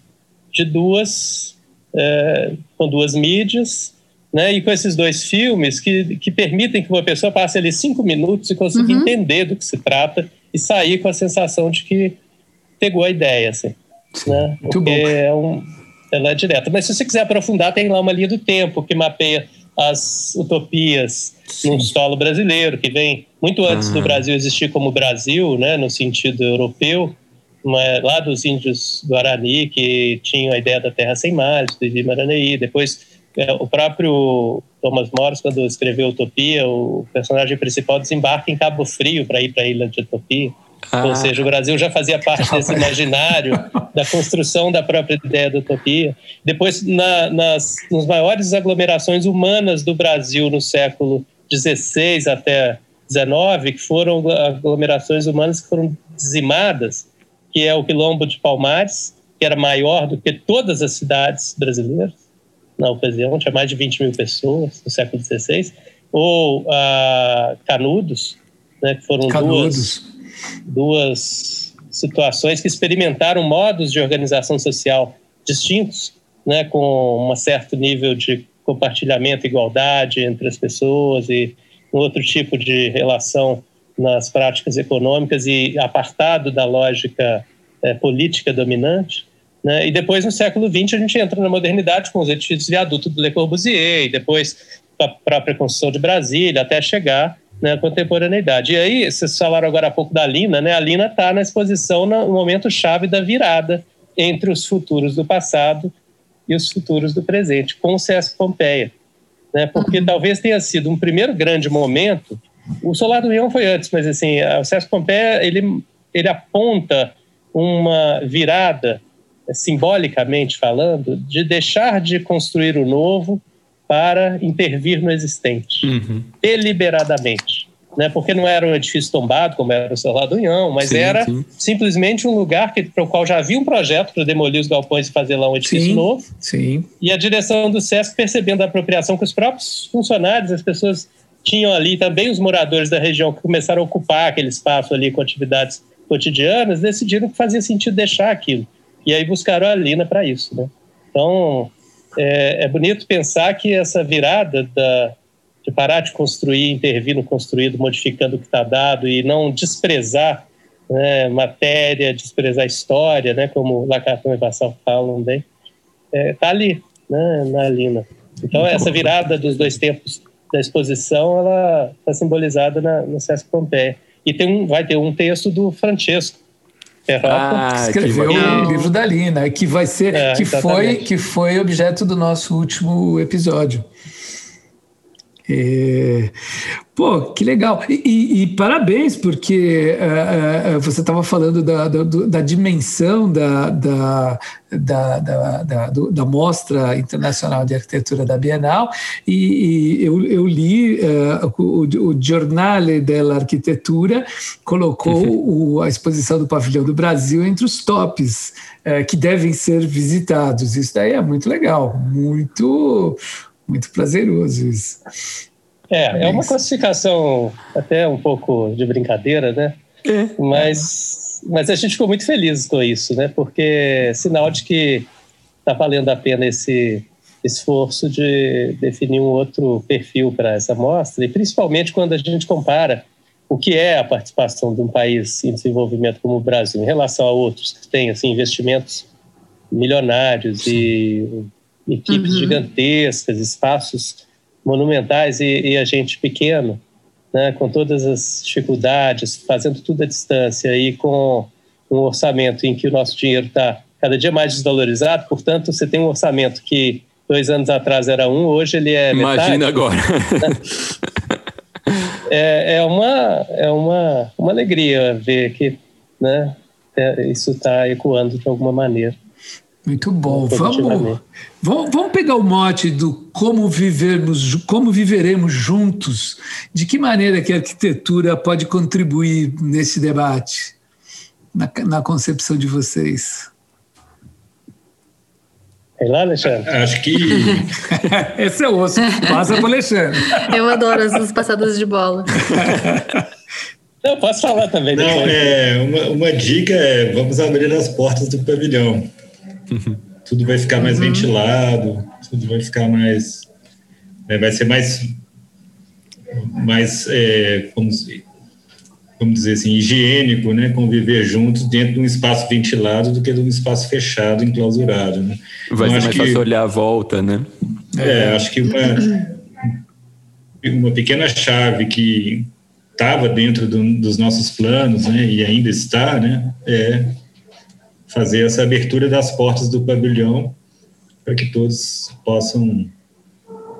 de duas é, com duas mídias, né? E com esses dois filmes que, que permitem que uma pessoa passe ali cinco minutos e consiga uhum. entender do que se trata e sair com a sensação de que pegou a ideia, assim. Né? Muito Porque bom. É um, ela é direta. Mas se você quiser aprofundar, tem lá uma linha do tempo que mapeia as utopias Sim. no solo brasileiro, que vem muito antes do Brasil existir como Brasil, né, no sentido europeu, mas lá dos índios Guarani, que tinham a ideia da terra sem mares, do Maranhão. Depois, o próprio Thomas Morris, quando escreveu Utopia, o personagem principal desembarca em Cabo Frio para ir para a ilha de Utopia. Ah. Ou seja, o Brasil já fazia parte desse <laughs> imaginário da construção da própria ideia da utopia. Depois, na, nas, nas maiores aglomerações humanas do Brasil no século XVI até XIX, que foram aglomerações humanas que foram dizimadas, que é o Quilombo de Palmares, que era maior do que todas as cidades brasileiras na ocasião, tinha mais de 20 mil pessoas no século XVI, ou ah, Canudos, né, que foram Canudos. duas duas situações que experimentaram modos de organização social distintos, né, com um certo nível de compartilhamento, igualdade entre as pessoas e um outro tipo de relação nas práticas econômicas e apartado da lógica é, política dominante. Né? E depois, no século XX, a gente entra na modernidade com os edifícios viaduto do Le Corbusier, e depois a própria construção de Brasília, até chegar né, contemporaneidade. E aí, vocês falaram agora há pouco da Lina, né? A Lina está na exposição no momento chave da virada entre os futuros do passado e os futuros do presente, com o Sesc Pompeia. Né? Porque uhum. talvez tenha sido um primeiro grande momento. O Solar do Leão foi antes, mas assim, o Sesc Pompeia ele, ele aponta uma virada, simbolicamente falando, de deixar de construir o novo para intervir no existente, uhum. deliberadamente. Né? Porque não era um edifício tombado, como era o Celular do União, mas sim, era sim. simplesmente um lugar para o qual já havia um projeto para demolir os galpões e fazer lá um edifício sim, novo. E a direção do SESC, percebendo a apropriação que os próprios funcionários, as pessoas tinham ali, também os moradores da região que começaram a ocupar aquele espaço ali com atividades cotidianas, decidiram que fazia sentido deixar aquilo. E aí buscaram a Lina para isso. Né? Então, é, é bonito pensar que essa virada da, de parar de construir, intervir no construído, modificando o que está dado e não desprezar né, matéria, desprezar história, né, como Lacan e Vassal falam bem, está é, tá ali, né, na Lina. Então, essa virada dos dois tempos da exposição, ela está simbolizada na, no Sesc Pompeia. E tem um, vai ter um texto do Francesco, ah, escreveu o livro da Lina, que vai ser, é, que foi, que foi objeto do nosso último episódio. É, pô, que legal. E, e, e parabéns, porque uh, uh, você estava falando da, da, da dimensão da, da, da, da, da, Mostra Internacional de Arquitetura da Bienal, e, e eu, eu, li uh, o, o Giornale della Arquitetura, colocou uhum. o, a exposição do Pavilhão do Brasil entre os tops que devem ser visitados. Isso daí é muito legal, muito muito prazeroso isso. É, é uma classificação até um pouco de brincadeira, né? É. Mas, mas a gente ficou muito feliz com isso, né? Porque é sinal de que está valendo a pena esse esforço de definir um outro perfil para essa mostra, e principalmente quando a gente compara o que é a participação de um país em desenvolvimento como o Brasil em relação a outros que têm assim, investimentos milionários e equipes uhum. gigantescas, espaços monumentais e, e, a gente pequeno, né, com todas as dificuldades, fazendo tudo à distância e com um orçamento em que o nosso dinheiro está cada dia mais desvalorizado, portanto, você tem um orçamento que dois anos atrás era um, hoje ele é Imagina metade. agora. <laughs> é, é, uma, é uma, uma alegria ver que né, é, isso está ecoando de alguma maneira. Muito bom. Vamos, vamos, vamos pegar o mote do como vivermos, como viveremos juntos. De que maneira que a arquitetura pode contribuir nesse debate, na, na concepção de vocês? Sei lá, Alexandre? Acho que. <laughs> Esse é o osso. Passa para o Alexandre. <laughs> Eu adoro essas passadas de bola. <laughs> Não, posso falar também. Não, é, uma, uma dica é: vamos abrir as portas do pavilhão. <laughs> tudo vai ficar mais uhum. ventilado, tudo vai ficar mais. É, vai ser mais. mais é, vamos, vamos dizer assim, higiênico, né? Conviver juntos dentro de um espaço ventilado do que de um espaço fechado, enclausurado. Né? Vai então, ser mais fácil olhar a volta, né? É, acho que uma, uma pequena chave que estava dentro do, dos nossos planos, né, e ainda está, né, é fazer essa abertura das portas do pavilhão para que todos possam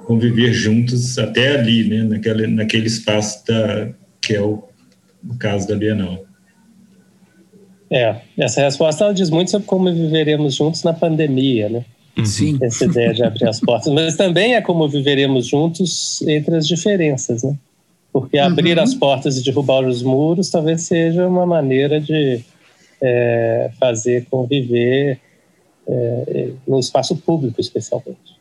conviver juntos até ali, né, naquele, naquele espaço da, que é o, o caso da Bienal. É, essa resposta ela diz muito sobre como viveremos juntos na pandemia, né? Uhum. Sim. Essa ideia de abrir as portas, mas também é como viveremos juntos entre as diferenças, né? Porque abrir uhum. as portas e derrubar os muros talvez seja uma maneira de é, fazer conviver é, no espaço público, especialmente.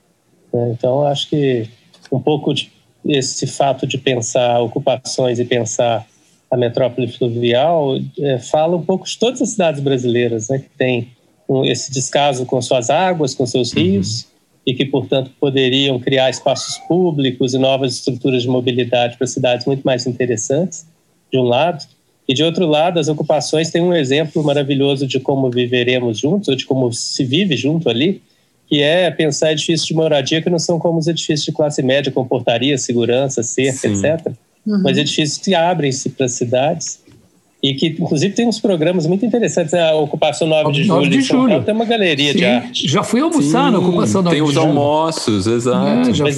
Né? Então, acho que um pouco de esse fato de pensar ocupações e pensar a metrópole fluvial é, fala um pouco de todas as cidades brasileiras, né, que tem um, esse descaso com suas águas, com seus rios, uhum. e que, portanto, poderiam criar espaços públicos e novas estruturas de mobilidade para cidades muito mais interessantes, de um lado, e de outro lado, as ocupações têm um exemplo maravilhoso de como viveremos juntos, ou de como se vive junto ali, que é pensar edifícios de moradia que não são como os edifícios de classe média, com portaria, segurança, cerca, Sim. etc. Uhum. Mas edifícios que abrem-se para as cidades e que inclusive tem uns programas muito interessantes. Né? A Ocupação 9 de 9 Julho, de julho. Paulo, tem uma galeria Sim. de arte. Já fui almoçar Sim, na Ocupação 9 de Julho. Tem os almoços, exato. É, já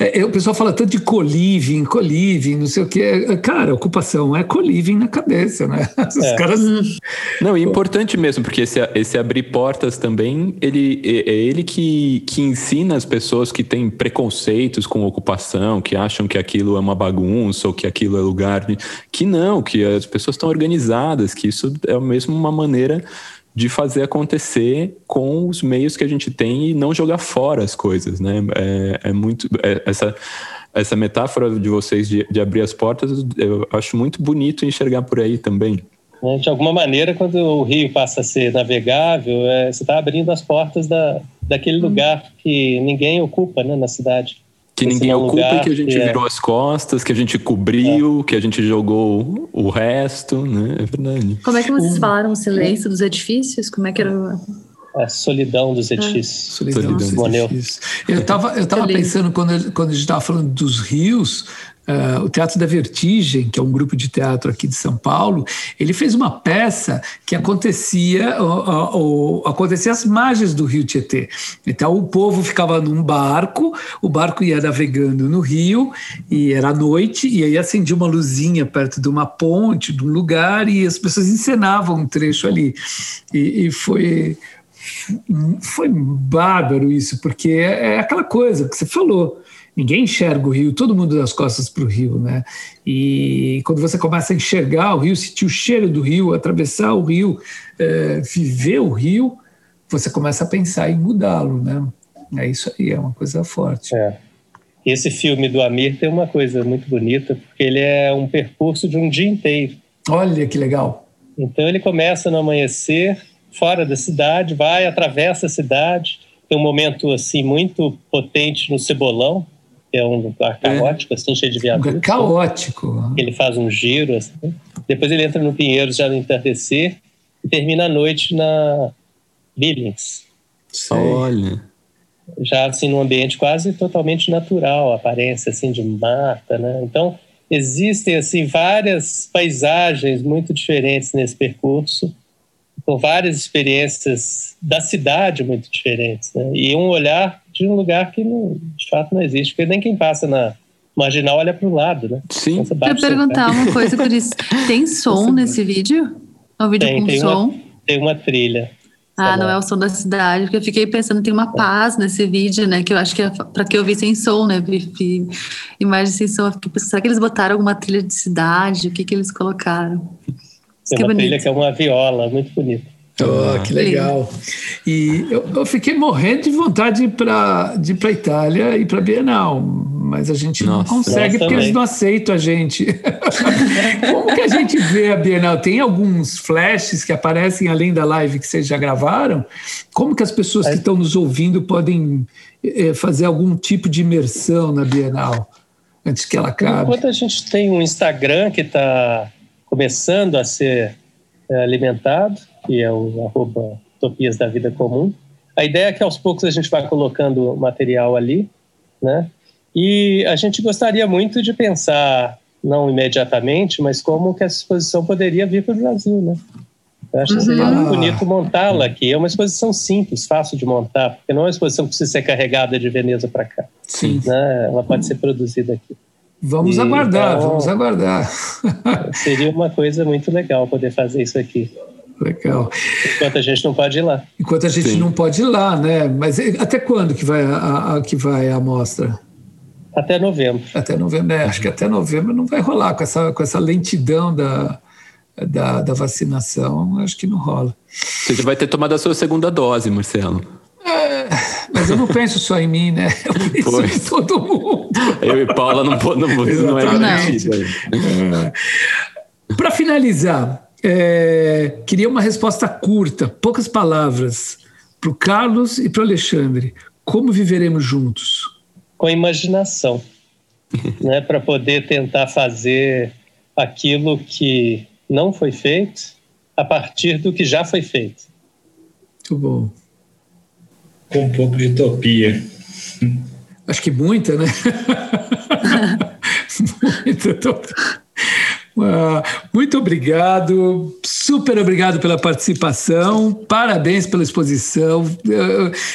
é. É, o pessoal fala tanto de co-living, co-living, não sei o que. Cara, ocupação é co-living na cabeça, né? <laughs> Os é. caras... Não, é importante mesmo, porque esse, esse abrir portas também, ele, é, é ele que, que ensina as pessoas que têm preconceitos com ocupação, que acham que aquilo é uma bagunça ou que aquilo é lugar de... Que não, que as pessoas estão organizadas, que isso é mesmo uma maneira de fazer acontecer com os meios que a gente tem e não jogar fora as coisas, né? É, é muito é, essa essa metáfora de vocês de, de, abrir as portas, eu acho muito bonito enxergar por aí também. É, de alguma maneira, quando o rio passa a ser navegável, é, você está abrindo as portas da, daquele lugar que ninguém ocupa né, na cidade que ninguém ocupa e que a gente que é. virou as costas, que a gente cobriu, é. que a gente jogou o resto, né? É verdade. Como é que vocês falaram o silêncio dos edifícios? Como é que era a solidão dos edifícios. Ah. Solidão, solidão dos edifícios. Eu estava eu tava pensando, quando, quando a gente estava falando dos rios, Uh, o Teatro da Vertigem, que é um grupo de teatro aqui de São Paulo, ele fez uma peça que acontecia, uh, acontecia às margens do rio Tietê. Então o povo ficava num barco, o barco ia navegando no rio e era noite e aí acendia uma luzinha perto de uma ponte, de um lugar e as pessoas encenavam um trecho ali e, e foi foi bárbaro isso, porque é, é aquela coisa que você falou ninguém enxerga o rio, todo mundo das costas para o rio, né? E quando você começa a enxergar o rio, sentir o cheiro do rio, atravessar o rio, é, viver o rio, você começa a pensar em mudá-lo, né? É isso aí, é uma coisa forte. É. Esse filme do Amir tem uma coisa muito bonita, porque ele é um percurso de um dia inteiro. Olha que legal. Então ele começa no amanhecer, fora da cidade, vai, atravessa a cidade, tem um momento assim muito potente no Cebolão, que é um lugar é. caótico, é. assim, cheio de viadutos. Caótico. Ele faz um giro, assim. Depois ele entra no Pinheiros já no entardecer e termina a noite na Billings. Olha. Já assim num ambiente quase totalmente natural, aparência assim de mata, né? Então existem assim várias paisagens muito diferentes nesse percurso com várias experiências da cidade muito diferentes, né? e um olhar de um lugar que não, de fato não existe, porque nem quem passa na marginal olha para o lado, né? Sim. Então, eu perguntar uma coisa, Cris. Tem som nesse vídeo? É um vídeo tem, com tem som? Uma, tem uma trilha. Ah, não é o som da cidade, porque eu fiquei pensando, tem uma paz nesse vídeo, né? Que eu acho que é para que eu vi sem som, né? Imagem sem som. Eu fiquei pensando, será que eles botaram alguma trilha de cidade? O que, que eles colocaram? Tem uma trilha que é uma viola, muito bonita. Oh, que legal. E eu, eu, fiquei morrendo de vontade de ir para a Itália e para a Bienal, mas a gente Nossa, não consegue porque eles não aceitam a gente. <laughs> Como que a gente vê a Bienal? Tem alguns flashes que aparecem além da live que vocês já gravaram? Como que as pessoas que estão nos ouvindo podem é, fazer algum tipo de imersão na Bienal antes que ela acabe? Enquanto a gente tem um Instagram que está começando a ser é, alimentado, que é o arroba Utopias da Vida Comum. A ideia é que aos poucos a gente vai colocando material ali, né? E a gente gostaria muito de pensar, não imediatamente, mas como que essa exposição poderia vir para o Brasil, né? Eu acho que seria uhum. muito bonito montá-la aqui. É uma exposição simples, fácil de montar, porque não é uma exposição que precisa ser carregada de Veneza para cá. Sim. Né? Ela pode ser produzida aqui. Vamos e, aguardar, então, vamos aguardar. <laughs> seria uma coisa muito legal poder fazer isso aqui. Legal. Enquanto a gente não pode ir lá. Enquanto a gente Sim. não pode ir lá, né? Mas até quando que vai a, a que vai a amostra? Até novembro. Até novembro, é, acho que até novembro não vai rolar com essa, com essa lentidão da, da, da vacinação, acho que não rola. Você já vai ter tomado a sua segunda dose, Marcelo. É, mas eu não penso só em mim, né? Eu penso pois. em todo mundo. <laughs> Eu e Paula não, não, não é garantido. É. Para finalizar, é, queria uma resposta curta, poucas palavras, para o Carlos e para o Alexandre. Como viveremos juntos? Com imaginação, <laughs> né, para poder tentar fazer aquilo que não foi feito a partir do que já foi feito. Muito bom. Com um pouco de utopia. Acho que muita, né? <laughs> muita utopia. Uh, muito obrigado, super obrigado pela participação, parabéns pela exposição.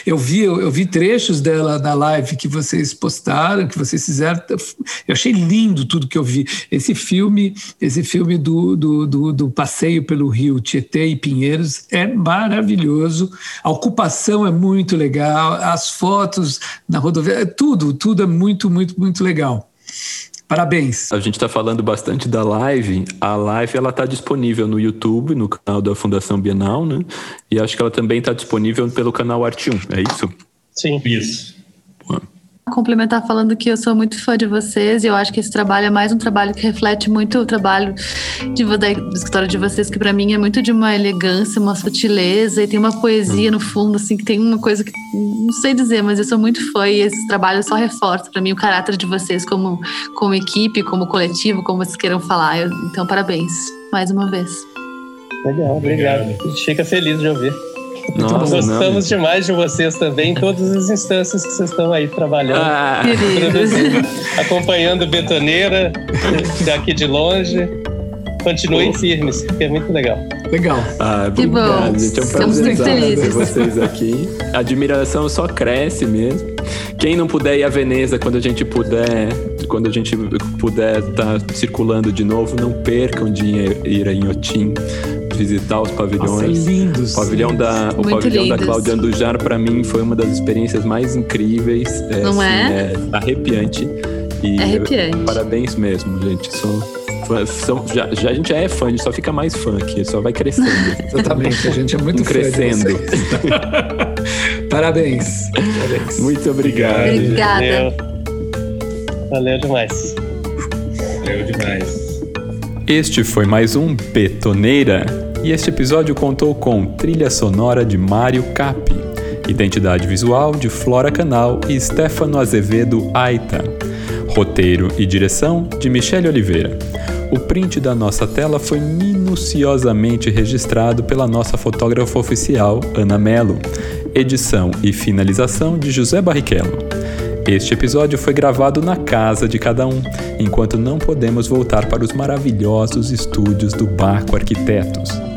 Eu, vi, eu, vi trechos dela na live que vocês postaram, que vocês fizeram. Eu achei lindo tudo que eu vi. Esse filme, esse filme do, do, do, do passeio pelo Rio Tietê e Pinheiros é maravilhoso. A ocupação é muito legal, as fotos na rodovia, tudo, tudo é muito, muito, muito legal. Parabéns. A gente está falando bastante da live. A live ela está disponível no YouTube, no canal da Fundação Bienal, né? E acho que ela também está disponível pelo canal Arte 1, é isso? Sim. Isso complementar falando que eu sou muito fã de vocês e eu acho que esse trabalho é mais um trabalho que reflete muito o trabalho de, do escritório de vocês, que para mim é muito de uma elegância, uma sutileza e tem uma poesia no fundo, assim, que tem uma coisa que não sei dizer, mas eu sou muito fã e esse trabalho só reforça para mim o caráter de vocês como, como equipe, como coletivo, como vocês queiram falar. Eu, então, parabéns mais uma vez. Legal, obrigado. obrigado. A gente fica feliz de ouvir. Nossa, Gostamos não. demais de vocês também, em todas as instâncias que vocês estão aí trabalhando, ah. <laughs> acompanhando Betoneira daqui de longe. Continuem firmes, que é muito legal. Legal. Ah, obrigado, gente. É um prazer ter vocês aqui. A admiração só cresce mesmo. Quem não puder ir a Veneza quando a gente puder, quando a gente puder estar tá circulando de novo, não percam de ir a Inhotim visitar os pavilhões. Nossa, lindos. O pavilhão da, o pavilhão da Cláudia Andujar, para mim, foi uma das experiências mais incríveis. É, Não assim, é? é? Arrepiante. E é arrepiante. Parabéns mesmo, gente. Sou, são, já, já, a gente já é fã, a gente só fica mais fã aqui, só vai crescendo. <laughs> Exatamente, a gente é muito crescendo. <laughs> Parabéns. Parabéns. Muito obrigado. Obrigada. Valeu. Valeu demais. Valeu demais. Este foi mais um Betoneira e este episódio contou com trilha sonora de Mário Capi, identidade visual de Flora Canal e Stefano Azevedo Aita, roteiro e direção de Michele Oliveira. O print da nossa tela foi minuciosamente registrado pela nossa fotógrafa oficial, Ana Melo. Edição e finalização de José Barrichello. Este episódio foi gravado na casa de cada um, enquanto não podemos voltar para os maravilhosos estúdios do Barco Arquitetos.